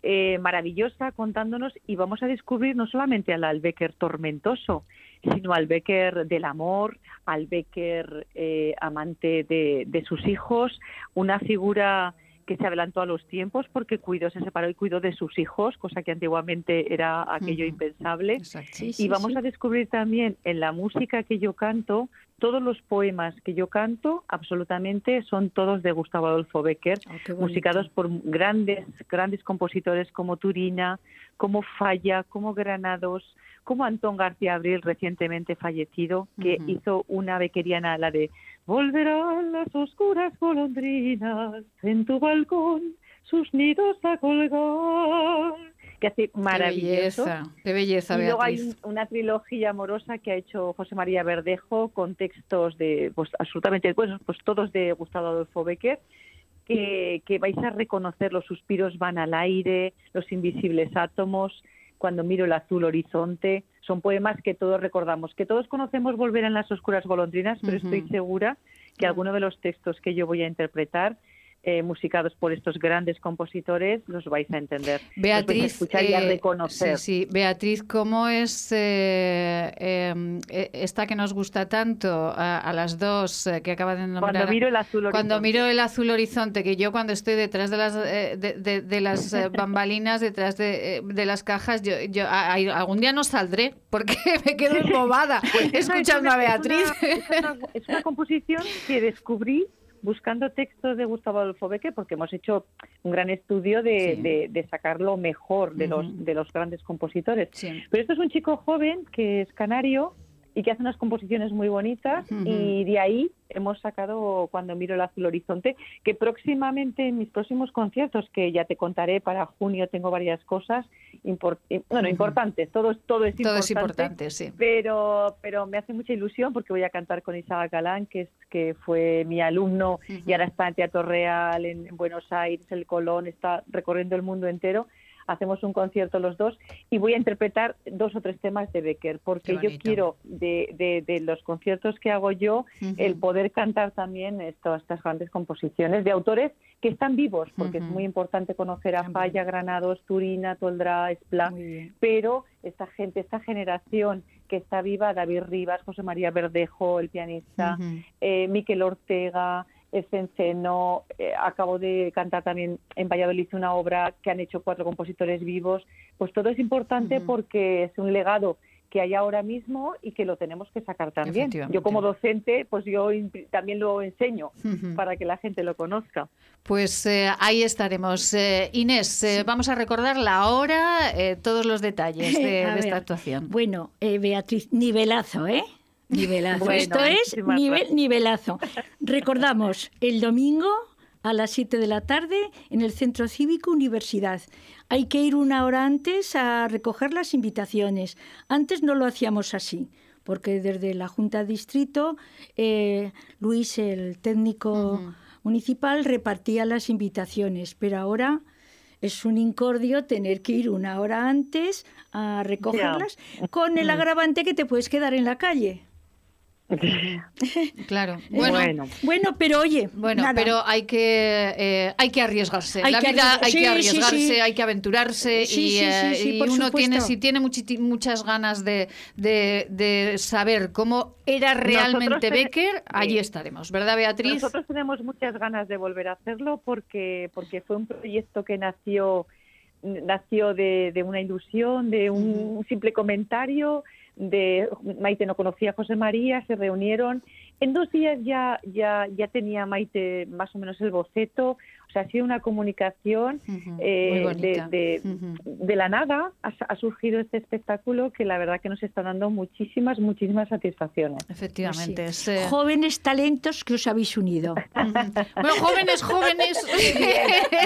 Speaker 10: eh, maravillosa contándonos y vamos a descubrir no solamente al Becker tormentoso, sino al Becker del amor, al Becker eh, amante de, de, sus hijos, una figura que se adelantó a los tiempos porque cuidó, se separó y cuidó de sus hijos, cosa que antiguamente era aquello impensable. y vamos a descubrir también en la música que yo canto, todos los poemas que yo canto, absolutamente son todos de Gustavo Adolfo Becker, oh, musicados por grandes, grandes compositores como Turina, como Falla, como Granados, como Antón García Abril, recientemente fallecido, que hizo una bequeriana, la de Volverán las oscuras golondrinas en tu balcón sus nidos a colgar. Que hace maravilloso.
Speaker 2: Qué belleza, qué belleza
Speaker 10: Y luego hay una trilogía amorosa que ha hecho José María Verdejo con textos de, pues absolutamente, pues, pues todos de Gustavo Adolfo Becker, que, que vais a reconocer, los suspiros van al aire, los invisibles átomos, cuando miro el azul horizonte, son poemas que todos recordamos, que todos conocemos Volver en las oscuras golondrinas, pero estoy segura que alguno de los textos que yo voy a interpretar eh, musicados por estos grandes compositores, los vais a entender.
Speaker 2: Beatriz,
Speaker 10: a escuchar y a
Speaker 2: eh,
Speaker 10: reconocer.
Speaker 2: Sí, sí. Beatriz, ¿cómo es eh, eh, eh, esta que nos gusta tanto a, a las dos eh, que acaba de nombrar?
Speaker 10: Cuando miro el azul horizonte.
Speaker 2: Cuando miro el azul horizonte, que yo cuando estoy detrás de las eh, de, de- de las bambalinas, detrás de, de las cajas, yo, yo a- algún día no saldré porque me quedo embobada
Speaker 10: Esa es
Speaker 2: escuchando
Speaker 10: una-
Speaker 2: a Beatriz.
Speaker 10: Es una, es una- es una composición que descubrí buscando textos de Gustavo Adolfo Becker porque hemos hecho un gran estudio de,
Speaker 2: Sí.
Speaker 10: de- de sacar lo mejor de, los, de los grandes compositores.
Speaker 2: Sí.
Speaker 10: Pero esto es un chico joven que es canario y que hace unas composiciones muy bonitas y de ahí hemos sacado cuando miro el azul horizonte que próximamente en mis próximos conciertos que ya te contaré para junio tengo varias cosas impor- eh, bueno importantes todo es todo es
Speaker 2: Todo
Speaker 10: importante
Speaker 2: es importante, sí.
Speaker 10: pero pero me hace mucha ilusión porque voy a cantar con Isaac Galán que es que fue mi alumno y ahora está en Teatro Real en, en Buenos Aires el Colón está recorriendo el mundo entero hacemos un concierto los dos y voy a interpretar dos o tres temas de Becker porque yo quiero de, de, de los conciertos que hago yo el poder cantar también estas grandes composiciones de autores que están vivos porque es muy importante conocer a. Falla, Granados, Turina, Toldrá, Esplá pero esta gente, esta generación que está viva, David Rivas, José María Verdejo, el pianista,
Speaker 2: Ujú.
Speaker 10: eh, Miquel Ortega, el Cenceno, eh, acabo de cantar también en Valladolid una obra que han hecho cuatro compositores vivos, pues todo es importante porque es un legado que hay ahora mismo y que lo tenemos que sacar también. Yo como docente, pues yo también lo enseño para que la gente lo conozca.
Speaker 2: Pues eh, ahí estaremos. Eh, Inés, eh, vamos a recordar la hora, eh, todos los detalles de, de esta actuación.
Speaker 6: Bueno, eh, Beatriz, nivelazo, ¿eh? Nivelazo.
Speaker 10: Bueno,
Speaker 6: Esto es nivel, nivelazo. Recordamos, el domingo a las 7 de la tarde en el Centro Cívico Universidad. Hay que ir una hora antes a recoger las invitaciones. Antes no lo hacíamos así, porque desde la Junta de Distrito, eh, Luis, el técnico municipal, repartía las invitaciones, pero ahora es un incordio tener que ir una hora antes a recogerlas, con el agravante que te puedes quedar en la calle.
Speaker 2: Claro.
Speaker 6: Bueno,
Speaker 2: Bueno,
Speaker 6: bueno, pero oye,
Speaker 2: Bueno,
Speaker 6: nada.
Speaker 2: pero hay que eh, hay que arriesgarse.
Speaker 6: Hay
Speaker 2: la
Speaker 6: que
Speaker 2: vida hay
Speaker 6: sí,
Speaker 2: que arriesgarse,
Speaker 6: sí.
Speaker 2: hay que aventurarse
Speaker 6: Sí,
Speaker 2: y,
Speaker 6: sí,
Speaker 2: eh,
Speaker 6: sí, sí,
Speaker 2: y
Speaker 6: por
Speaker 2: uno tiene si tiene muchas ganas de, de, de saber cómo era realmente
Speaker 10: Nosotros,
Speaker 2: Becker, allí
Speaker 10: sí.
Speaker 2: estaremos, ¿verdad, Beatriz?
Speaker 10: Nosotros tenemos muchas ganas de volver a hacerlo porque porque fue un proyecto que nació nació de, de una ilusión, de un simple comentario, de Maite no conocía a José María, se reunieron. En dos días ya ya ya tenía Maite más o menos el boceto, o sea, ha sido una comunicación eh,
Speaker 2: muy
Speaker 10: de, la nada ha, ha surgido este espectáculo que la verdad que nos está dando muchísimas, muchísimas satisfacciones.
Speaker 2: Efectivamente.
Speaker 6: Sí.
Speaker 2: es, eh,
Speaker 6: Jóvenes talentos que os habéis unido.
Speaker 2: Bueno, jóvenes, jóvenes.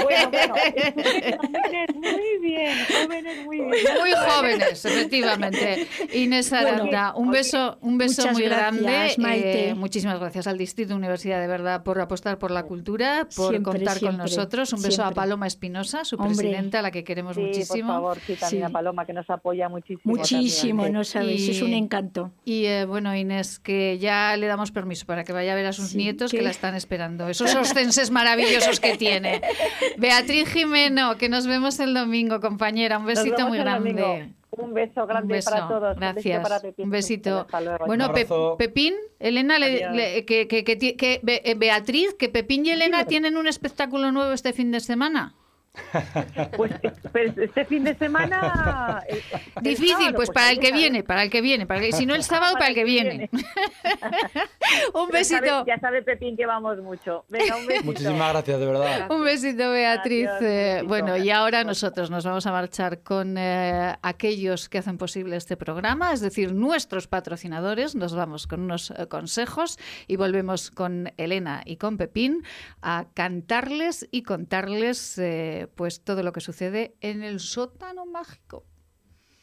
Speaker 10: Bueno, bueno, jóvenes muy bien, jóvenes muy bien.
Speaker 2: Muy jóvenes, efectivamente. Inés Aranda, un beso, un beso
Speaker 6: Muchas
Speaker 2: muy
Speaker 6: gracias,
Speaker 2: grande.
Speaker 6: Maite.
Speaker 2: Eh, muchísimas gracias al Distrito Universidad de verdad por apostar por la cultura, por
Speaker 6: Siempre,
Speaker 2: contar con
Speaker 6: siempre,
Speaker 2: nosotros. Un beso a. Paloma Espinosa, su
Speaker 6: Hombre.
Speaker 2: presidenta, a la que queremos
Speaker 10: Sí,
Speaker 2: muchísimo.
Speaker 10: por favor, sí, también
Speaker 6: Sí.
Speaker 10: a Paloma, que nos apoya muchísimo.
Speaker 6: Muchísimo,
Speaker 10: también,
Speaker 6: no sabéis, es un
Speaker 2: Y-
Speaker 6: encanto.
Speaker 2: Y eh, bueno, Inés, que ya le damos permiso para que vaya a ver a sus nietos que
Speaker 6: que-
Speaker 2: la están esperando. Esos ostenses maravillosos que tiene. Beatriz Jimeno, que nos vemos el domingo, compañera. Un besito muy grande.
Speaker 10: Un beso grande
Speaker 2: Un beso,
Speaker 10: para todos.
Speaker 2: Gracias.
Speaker 10: Un besito para Pepín.
Speaker 2: Un besito.
Speaker 10: Hasta luego.
Speaker 2: Bueno, Pe-. Pepín, Elena, le- que, que- que eh, Beatriz, que Pepín y Elena tienen un espectáculo nuevo este fin de semana.
Speaker 10: Pues, pues este fin de semana... el- el
Speaker 2: Difícil,
Speaker 10: sábado,
Speaker 2: pues para el que viene, para el que viene, para el- si no el sábado, para el que viene. un
Speaker 10: Ya sabe-
Speaker 2: besito.
Speaker 10: Ya sabe Pepín que vamos mucho. Venga, un besito.
Speaker 5: Muchísimas gracias, de verdad.
Speaker 2: Un besito, Beatriz.
Speaker 10: Gracias,
Speaker 2: Eh,
Speaker 10: besito.
Speaker 2: bueno, y ahora nosotros nos vamos a marchar con eh, aquellos que hacen posible este programa, es decir, nuestros patrocinadores. Nos vamos con unos eh, consejos y volvemos con Elena y con Pepín a cantarles y contarles eh, pues todo lo que sucede en el sótano mágico.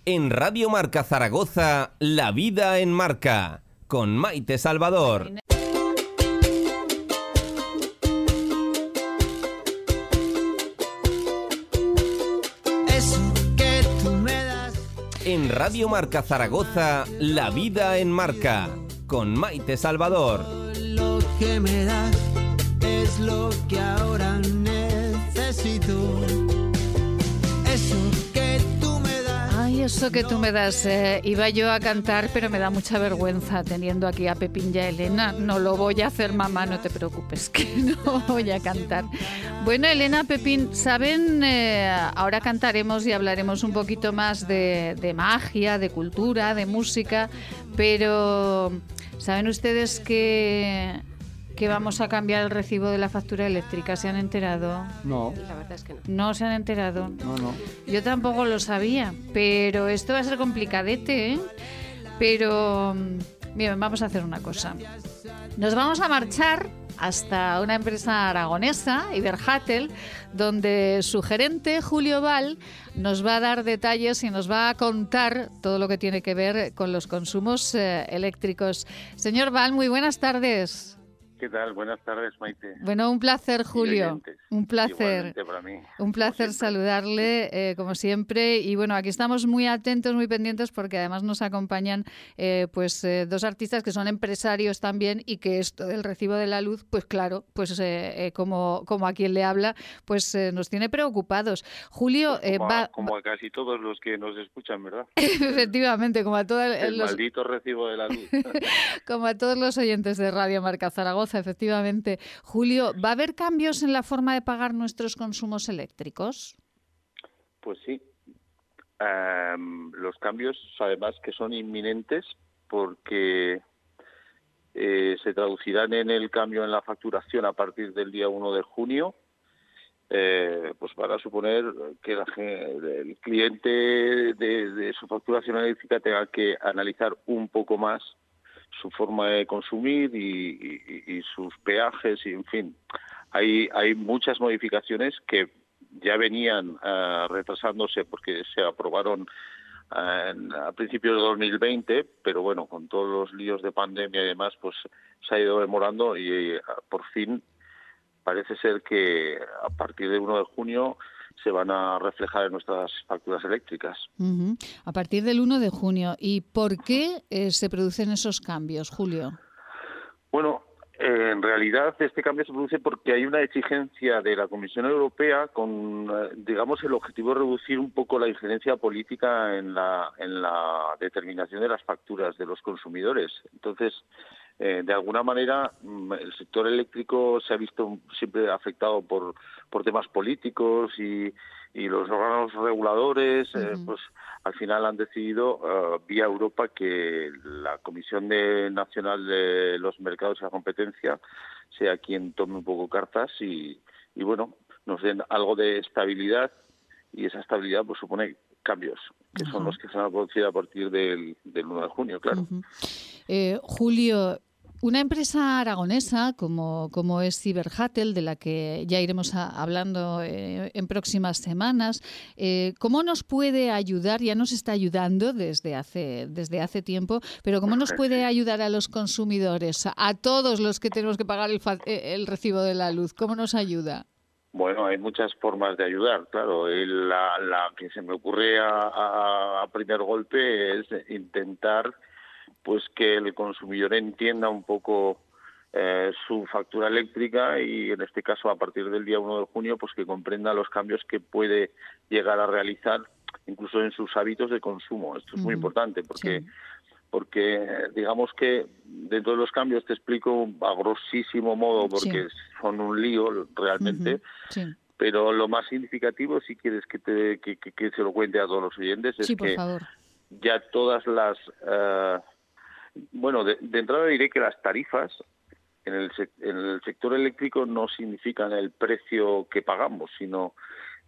Speaker 1: En Radio Marca Zaragoza, La Vida en Marca, con Maite Salvador.
Speaker 11: Eso que tú me das.
Speaker 1: En Radio Marca Zaragoza, La Vida en Marca, con Maite Salvador.
Speaker 11: Lo que me das es lo que ahora
Speaker 2: beso que tú me das. eh, iba yo a cantar, pero me da mucha vergüenza teniendo aquí a Pepín y a Elena. No lo voy a hacer, mamá, no te preocupes, que no voy a cantar. Bueno, Elena, Pepín, ¿saben? Eh, ahora cantaremos y hablaremos un poquito más de, de magia, de cultura, de música, pero ¿saben ustedes que, que vamos a cambiar el recibo de la factura eléctrica? ¿Se han enterado?
Speaker 5: No,
Speaker 7: La verdad es que no.
Speaker 2: No se han enterado.
Speaker 5: no, no.
Speaker 2: Yo tampoco lo sabía, pero esto va a ser complicadete, ¿eh? Pero, bien, vamos a hacer una cosa. Nos vamos a marchar hasta una empresa aragonesa, Iberhatel, donde su gerente, Julio Val, nos va a dar detalles y nos va a contar todo lo que tiene que ver con los consumos eh, eléctricos. Señor Val, muy buenas tardes.
Speaker 12: ¿Qué tal? Buenas tardes, Maite.
Speaker 2: Bueno, un placer, Julio. Un placer.
Speaker 12: Igualmente para mí.
Speaker 2: Un placer saludarle, eh, como siempre. Y bueno, aquí estamos muy atentos, muy pendientes, porque además nos acompañan eh, pues eh, dos artistas que son empresarios también y que esto del recibo de la luz, pues claro, pues como, como a quien le habla, pues nos tiene preocupados. Julio
Speaker 12: Como,
Speaker 2: va,
Speaker 12: a, como a casi todos los que nos escuchan, ¿verdad?
Speaker 2: efectivamente, como a, todos
Speaker 12: El
Speaker 2: los,
Speaker 12: maldito recibo de la luz.
Speaker 2: como a todos los oyentes de Radio Marca Zaragoza, efectivamente. Julio, ¿va a haber cambios en la forma de pagar nuestros consumos eléctricos?
Speaker 12: pues sí. Los cambios, además, que son inminentes porque eh, se traducirán en el cambio en la facturación a partir del día 1 de junio. eh, pues van a suponer que el cliente de su facturación eléctrica tenga que analizar un poco más su forma de consumir y, sus peajes y en fin. Hay hay muchas modificaciones que ya venían eh, retrasándose porque se aprobaron eh, en- a principios de 2020 pero bueno con todos los líos de pandemia y demás pues se ha ido demorando y eh, por fin parece ser que a partir del 1 de junio se van a reflejar en nuestras facturas eléctricas.
Speaker 2: A partir del 1 de junio. ¿Y por qué eh, se producen esos cambios, Julio?
Speaker 12: Bueno, eh, en realidad este cambio se produce porque hay una exigencia de la Comisión Europea con, eh, digamos, el objetivo de reducir un poco la injerencia política en la, en la determinación de las facturas de los consumidores. Entonces, eh, de alguna manera, mm, el sector eléctrico se ha visto siempre afectado por, por temas políticos y, y los órganos reguladores, eh,
Speaker 2: Ujú.
Speaker 12: pues al final han decidido eh, vía Europa que la Comisión de- Nacional de los Mercados y la Competencia sea quien tome un poco cartas y, y bueno, nos den algo de estabilidad y esa estabilidad pues supone cambios, que son los que se van a producir a partir del, del 1 de junio, claro.
Speaker 2: Eh, Julio, una empresa aragonesa como, como es Ciberhatel, de la que ya iremos a- hablando eh, en próximas semanas, eh, ¿cómo nos puede ayudar? Ya nos está ayudando desde hace, desde hace tiempo, pero ¿cómo nos puede ayudar a los consumidores, a, a todos los que tenemos que pagar el, eh, el recibo de la luz? ¿Cómo nos ayuda?
Speaker 12: Bueno, hay muchas formas de ayudar, claro. La, la que se me ocurre a, a- a primer golpe es intentar pues que el consumidor entienda un poco eh, su factura eléctrica y en este caso a partir del día 1 de junio pues que comprenda los cambios que puede llegar a realizar incluso en sus hábitos de consumo. Esto es muy importante porque
Speaker 2: Sí.
Speaker 12: porque digamos que dentro de los cambios te explico a grosísimo modo porque son un lío realmente.
Speaker 2: Sí,
Speaker 12: pero lo más significativo si quieres que te que, que- que se lo cuente a todos los oyentes es
Speaker 2: sí, por
Speaker 12: que
Speaker 2: favor.
Speaker 12: ya todas las eh, bueno de, de entrada diré que las tarifas en el, en el sector eléctrico no significan el precio que pagamos sino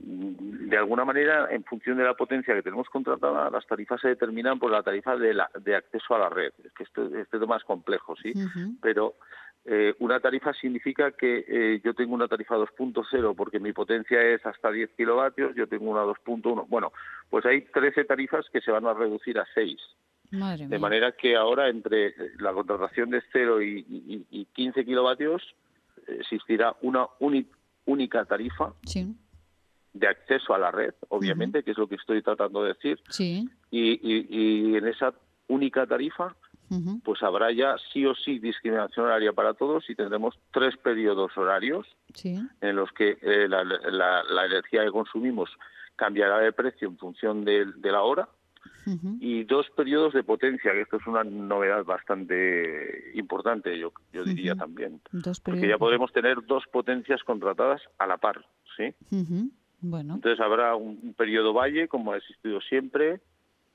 Speaker 12: mm, de alguna manera en función de la potencia que tenemos contratada las tarifas se determinan por la tarifa de, la, de acceso a la red es que esto, este tema es complejo sí pero eh, una tarifa significa que eh, yo tengo una tarifa 2.0 porque mi potencia es hasta 10 kilovatios, yo tengo una 2.1. Bueno, pues hay 13 tarifas que se van a reducir a 6.
Speaker 2: Madre
Speaker 12: De
Speaker 2: mía.
Speaker 12: manera que ahora entre eh, la contratación de 0 y, y- y 15 kilovatios eh, existirá una uni- única tarifa
Speaker 2: Sí,
Speaker 12: de acceso a la red, obviamente, que es lo que estoy tratando de decir,
Speaker 2: sí.
Speaker 12: y, en esa única tarifa pues habrá ya sí o sí discriminación horaria para todos y tendremos tres periodos horarios
Speaker 2: Sí.
Speaker 12: en los que eh, la, la- la energía que consumimos cambiará de precio en función de, de la hora y dos periodos de potencia, que esto es una novedad bastante importante, yo, yo diría también. Porque ya podremos tener dos potencias contratadas a la par, ¿sí?
Speaker 2: Bueno.
Speaker 12: Entonces habrá un, periodo valle, como ha existido siempre.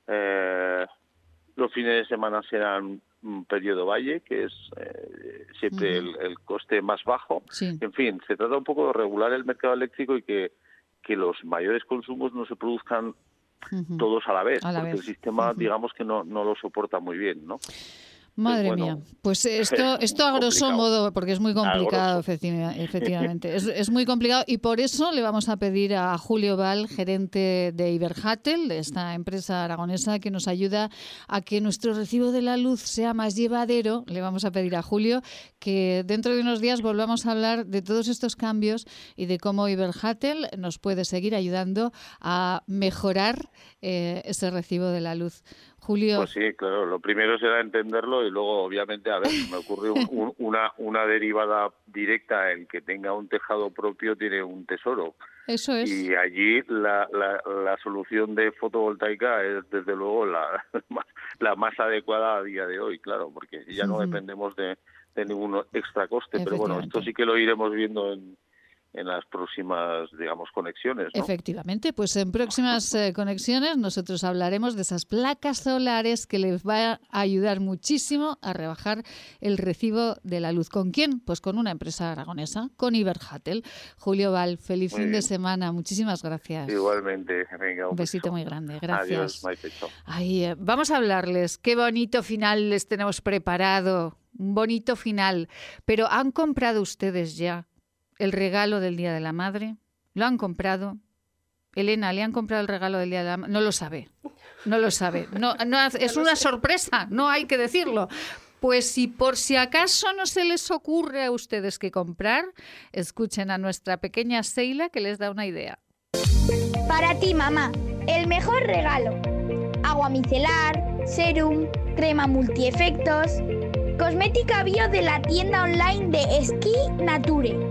Speaker 12: Eh, los fines de semana serán un periodo valle, que es eh, siempre el, coste más bajo. En fin, se trata un poco de regular el mercado eléctrico y que, que los mayores consumos no se produzcan todos a la vez, porque el sistema, digamos que no, no lo soporta muy bien, ¿no?
Speaker 2: Madre mía, pues esto, esto a grosso modo, porque es muy complicado, efectivamente, es, es, muy complicado y por eso le vamos a pedir a Julio Val, gerente de Iberhatel, de esta empresa aragonesa que nos ayuda a que nuestro recibo de la luz sea más llevadero, le vamos a pedir a Julio que dentro de unos días volvamos a hablar de todos estos cambios y de cómo Iberhatel nos puede seguir ayudando a mejorar eh, ese recibo de la luz. Julio.
Speaker 12: Pues sí, claro. Lo primero será entenderlo y luego, obviamente, a ver, me ocurre una, una derivada directa. El que tenga un tejado propio tiene un tesoro.
Speaker 2: Eso es.
Speaker 12: Y allí la, la, solución de fotovoltaica es, desde luego, la, la más adecuada a día de hoy, claro, porque ya no dependemos de, de ningún extra coste. Pero bueno, esto sí que lo iremos viendo en en las próximas, digamos, conexiones.
Speaker 2: Efectivamente, pues en próximas eh, conexiones nosotros hablaremos de esas placas solares que les va a ayudar muchísimo a rebajar el recibo de la luz. ¿Con quién? Pues con una empresa aragonesa, con Iberhatel. Julio Val, feliz fin de semana, muchísimas gracias.
Speaker 12: Igualmente, venga,
Speaker 2: un, besito muy grande, gracias. Adiós, eh, vamos a hablarles, qué bonito final les tenemos preparado, un bonito final, pero ¿han comprado ustedes ya el regalo del Día de la Madre? ¿Lo han comprado? Elena, ¿le han comprado el regalo del Día de la Madre? No lo sabe. No lo sabe. No, no, es una sorpresa, no hay que decirlo. Pues si por si acaso no se les ocurre a ustedes que comprar, escuchen a nuestra pequeña Seila que les da una idea.
Speaker 13: Para ti, mamá, el mejor regalo. Agua micelar, serum, crema multiefectos, cosmética bio de la tienda online de Ski Nature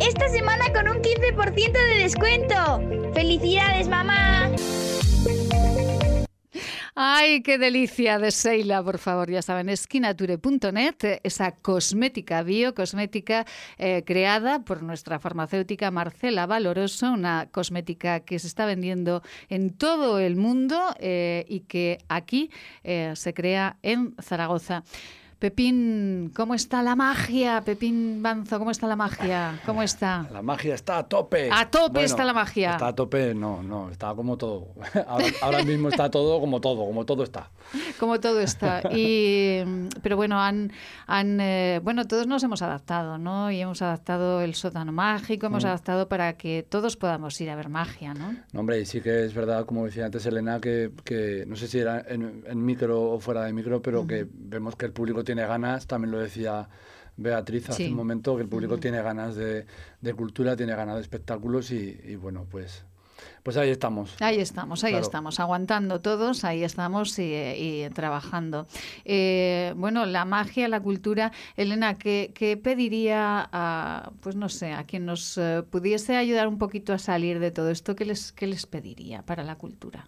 Speaker 13: esta semana con un 15% de descuento. ¡Felicidades, mamá!
Speaker 2: Ay, qué delicia de Seila, por favor, ya saben, esquinature.net, esa cosmética bio, cosmética eh, creada por nuestra farmacéutica Marcela Valoroso, una cosmética que se está vendiendo en todo el mundo eh, y que aquí eh, se crea en Zaragoza. Pepín, ¿cómo está la magia? Pepín Banzo, ¿cómo está la magia? ¿Cómo está?
Speaker 5: La magia está a tope.
Speaker 2: A tope está la magia.
Speaker 5: Está a tope, no, no, está como todo. Ahora, mismo está todo como todo, como todo está.
Speaker 2: Como todo está. Y, pero bueno, han, han eh, bueno, todos nos hemos adaptado, ¿no? Y hemos adaptado el sótano mágico, hemos mm. adaptado para que todos podamos ir a ver magia, ¿no?
Speaker 5: no hombre, y sí que es verdad, como decía antes Elena, que, que no sé si era en, micro o fuera de micro, pero que vemos que el público tiene ganas, también lo decía Beatriz hace un momento, que el público tiene ganas de, cultura, tiene ganas de espectáculos y, bueno, pues pues ahí estamos.
Speaker 2: Ahí estamos, ahí estamos, aguantando todos, ahí estamos y, trabajando. Eh, bueno, la magia, la cultura. Elena, ¿qué, pediría a, pues no sé, a quien nos eh, pudiese ayudar un poquito a salir de todo esto? ¿Qué les, qué les pediría para la cultura?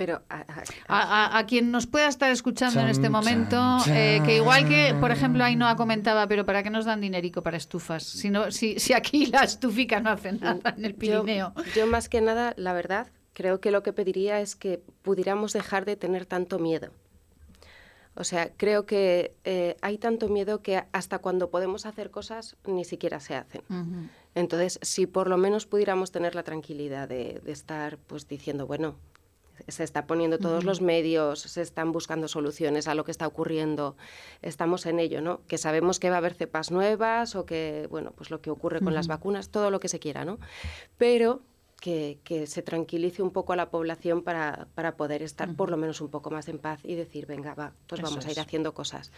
Speaker 7: Pero
Speaker 2: a, quien nos pueda estar escuchando en este momento, eh, que igual que, por ejemplo, ahí no comentaba, pero ¿para qué nos dan dinerico para estufas? Si, si, si aquí la estufica no hace nada en el Pirineo.
Speaker 7: Yo, más que nada, la verdad, creo que lo que pediría es que pudiéramos dejar de tener tanto miedo. O sea, creo que eh, hay tanto miedo que hasta cuando podemos hacer cosas ni siquiera se hacen. Entonces, si por lo menos pudiéramos tener la tranquilidad de, de estar pues diciendo, bueno, se está poniendo todos los medios, se están buscando soluciones a lo que está ocurriendo. Estamos en ello, ¿no? Que sabemos que va a haber cepas nuevas o que, bueno, pues lo que ocurre con las vacunas, todo lo que se quiera, ¿no? Pero que, se tranquilice un poco a la población para, poder estar por lo menos un poco más en paz y decir, venga, va, pues vamos a ir haciendo cosas.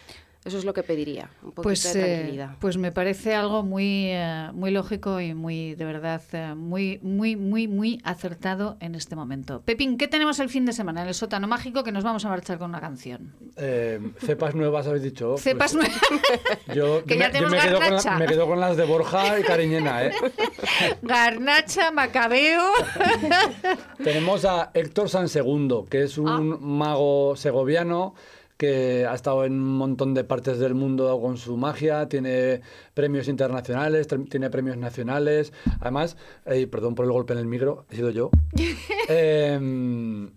Speaker 4: Eso es lo que pediría, un poquito
Speaker 2: Pues,
Speaker 4: de
Speaker 2: eh,
Speaker 4: tranquilidad.
Speaker 2: pues me parece algo muy, eh, muy lógico y muy, de verdad, eh, muy, muy, muy, muy acertado en este momento. Pepín, ¿qué tenemos el fin de semana en el sótano mágico que nos vamos a marchar con una canción?
Speaker 5: Eh, cepas nuevas habéis dicho. Pues,
Speaker 2: Cepas nuevas.
Speaker 5: Yo,
Speaker 2: Que ya
Speaker 5: me, yo me quedo con la-
Speaker 2: garnacha.
Speaker 5: me quedo con las de Borja y Cariñena, ¿eh?
Speaker 2: Garnacha, Macabeo.
Speaker 5: Tenemos a Héctor Sansegundo, que es un mago segoviano que ha estado en un montón de partes del mundo con su magia, tiene premios internacionales, tiene premios nacionales. Además, eh, perdón por el golpe en el micro, he sido yo. Em,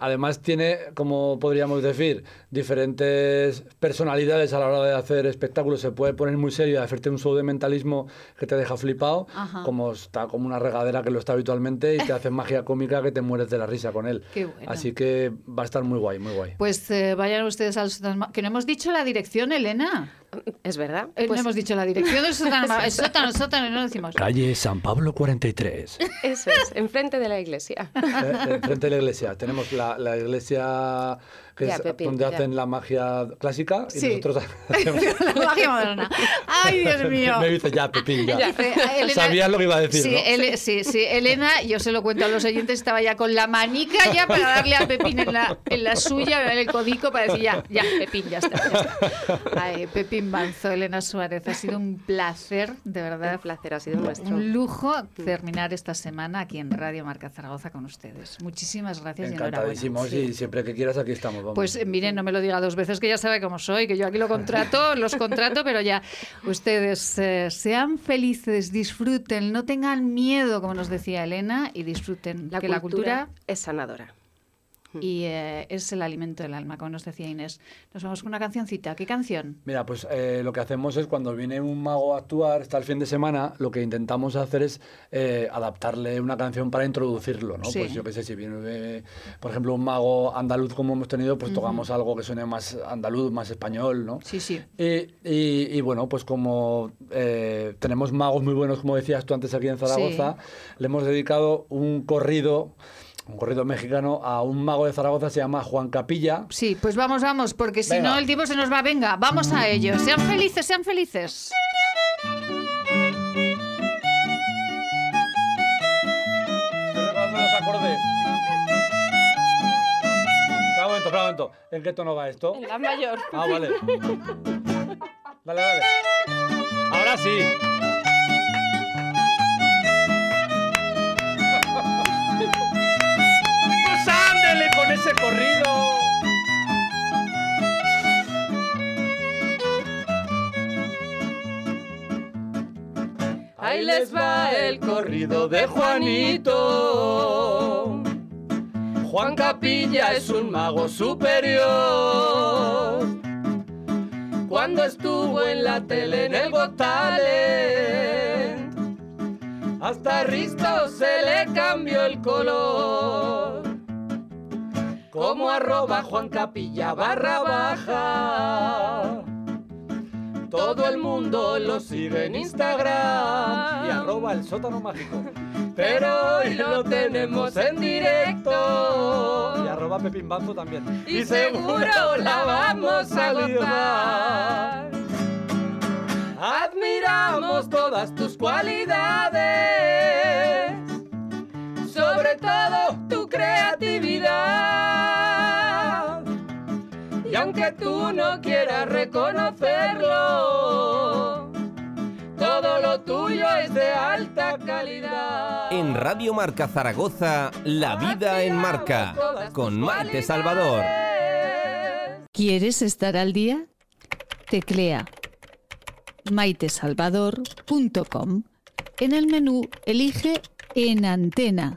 Speaker 5: Además tiene, como podríamos decir, diferentes personalidades a la hora de hacer espectáculos. Se puede poner muy serio y hacerte un show de mentalismo que te deja flipado,
Speaker 2: Ajá.
Speaker 5: como está como una regadera que lo está habitualmente y te hace magia cómica que te mueres de la risa con él.
Speaker 2: Qué bueno.
Speaker 5: Así que va a estar muy guay, muy guay.
Speaker 2: Pues eh, vayan ustedes al sótano Que no hemos dicho la dirección, Elena.
Speaker 4: Es verdad.
Speaker 2: Eh,
Speaker 4: Pues-
Speaker 2: no hemos dicho la dirección del sótano. El sótano, el sótano, no lo decimos.
Speaker 5: Calle San Pablo 43.
Speaker 4: Eso es, enfrente de la iglesia.
Speaker 5: Eh, Frente a la iglesia. Tenemos la, la iglesia que
Speaker 4: Ya,
Speaker 5: es
Speaker 4: Pepín,
Speaker 5: donde
Speaker 4: ya.
Speaker 5: hacen la magia clásica y
Speaker 2: Sí.
Speaker 5: nosotros hacemos...
Speaker 2: la magia moderna. Ay, Dios mío.
Speaker 5: Me dice ya, Pepín, ya.
Speaker 2: Dice, Elena-
Speaker 5: Sabías lo que iba a decir,
Speaker 2: sí, sí, sí, Elena, yo se lo cuento a los oyentes, estaba ya con la manica ya para darle al Pepín en la, en la suya, en el codico, para decir ya, ya, Pepín, ya está. ya está. Ay, Pepín Banzo, Elena Suárez, ha sido un placer, de verdad.
Speaker 4: Un placer, ha sido nuestro.
Speaker 2: Un lujo terminar esta semana aquí en Radio Marca Zaragoza con ustedes. Muchísimas gracias y enhorabuena.
Speaker 5: Encantadísimos y siempre que quieras aquí estamos.
Speaker 2: Pues eh, miren, no me lo diga dos veces, que ya sabe cómo soy, que yo aquí lo contrato, los contrato, pero ya ustedes eh, sean felices, disfruten, no tengan miedo, como nos decía Elena, y disfruten,
Speaker 4: La
Speaker 2: que
Speaker 4: cultura,
Speaker 2: la cultura
Speaker 4: es sanadora.
Speaker 2: Y eh, es el alimento del alma, como nos decía Inés. Nos vamos con una cancioncita. ¿Qué canción?
Speaker 5: Mira, pues eh, lo que hacemos es cuando viene un mago a actuar, está el fin de semana, lo que intentamos hacer es eh, adaptarle una canción para introducirlo, ¿no?
Speaker 2: Sí.
Speaker 5: Pues yo qué sé, si viene, por ejemplo, un mago andaluz como hemos tenido, pues tocamos algo que suene más andaluz, más español, ¿no?
Speaker 2: Sí, sí.
Speaker 5: Y, y- y bueno, pues como tenemos magos muy buenos, como decías tú antes aquí en Zaragoza, le hemos dedicado un corrido, un corrido mexicano a un mago de Zaragoza, se llama Juan Capilla.
Speaker 2: Sí, pues vamos, vamos, porque si
Speaker 5: Venga.
Speaker 2: no el tiempo se nos va. Venga, vamos a ello. Sean felices, sean felices.
Speaker 5: Estoy recordando los acordes. Espera un momento, espera un momento. ¿En qué tono va esto?
Speaker 4: La mayor.
Speaker 5: Ah, vale. Dale, dale. Ahora sí. Corrido.
Speaker 4: Ahí les va el corrido de Juanito. Juan Capilla es un mago superior. Cuando estuvo en la tele en el hasta Risto se le cambió el color. Como arroba Juan Capilla barra baja. Todo el mundo lo sigue en Instagram.
Speaker 5: Y arroba el sótano mágico.
Speaker 4: Pero hoy lo tenemos en directo.
Speaker 5: Y arroba Pepín Banzo también.
Speaker 4: Y seguro la vamos a gozar. Admiramos todas tus cualidades, sobre todo tu creatividad. Aunque tú no quieras reconocerlo, todo lo tuyo es de alta calidad.
Speaker 1: En Radio Marca Zaragoza, La Vida en Marca, con Maite Salvador.
Speaker 2: ¿Quieres estar al día? Teclea maitesalvador.com. En el menú elige En Antena.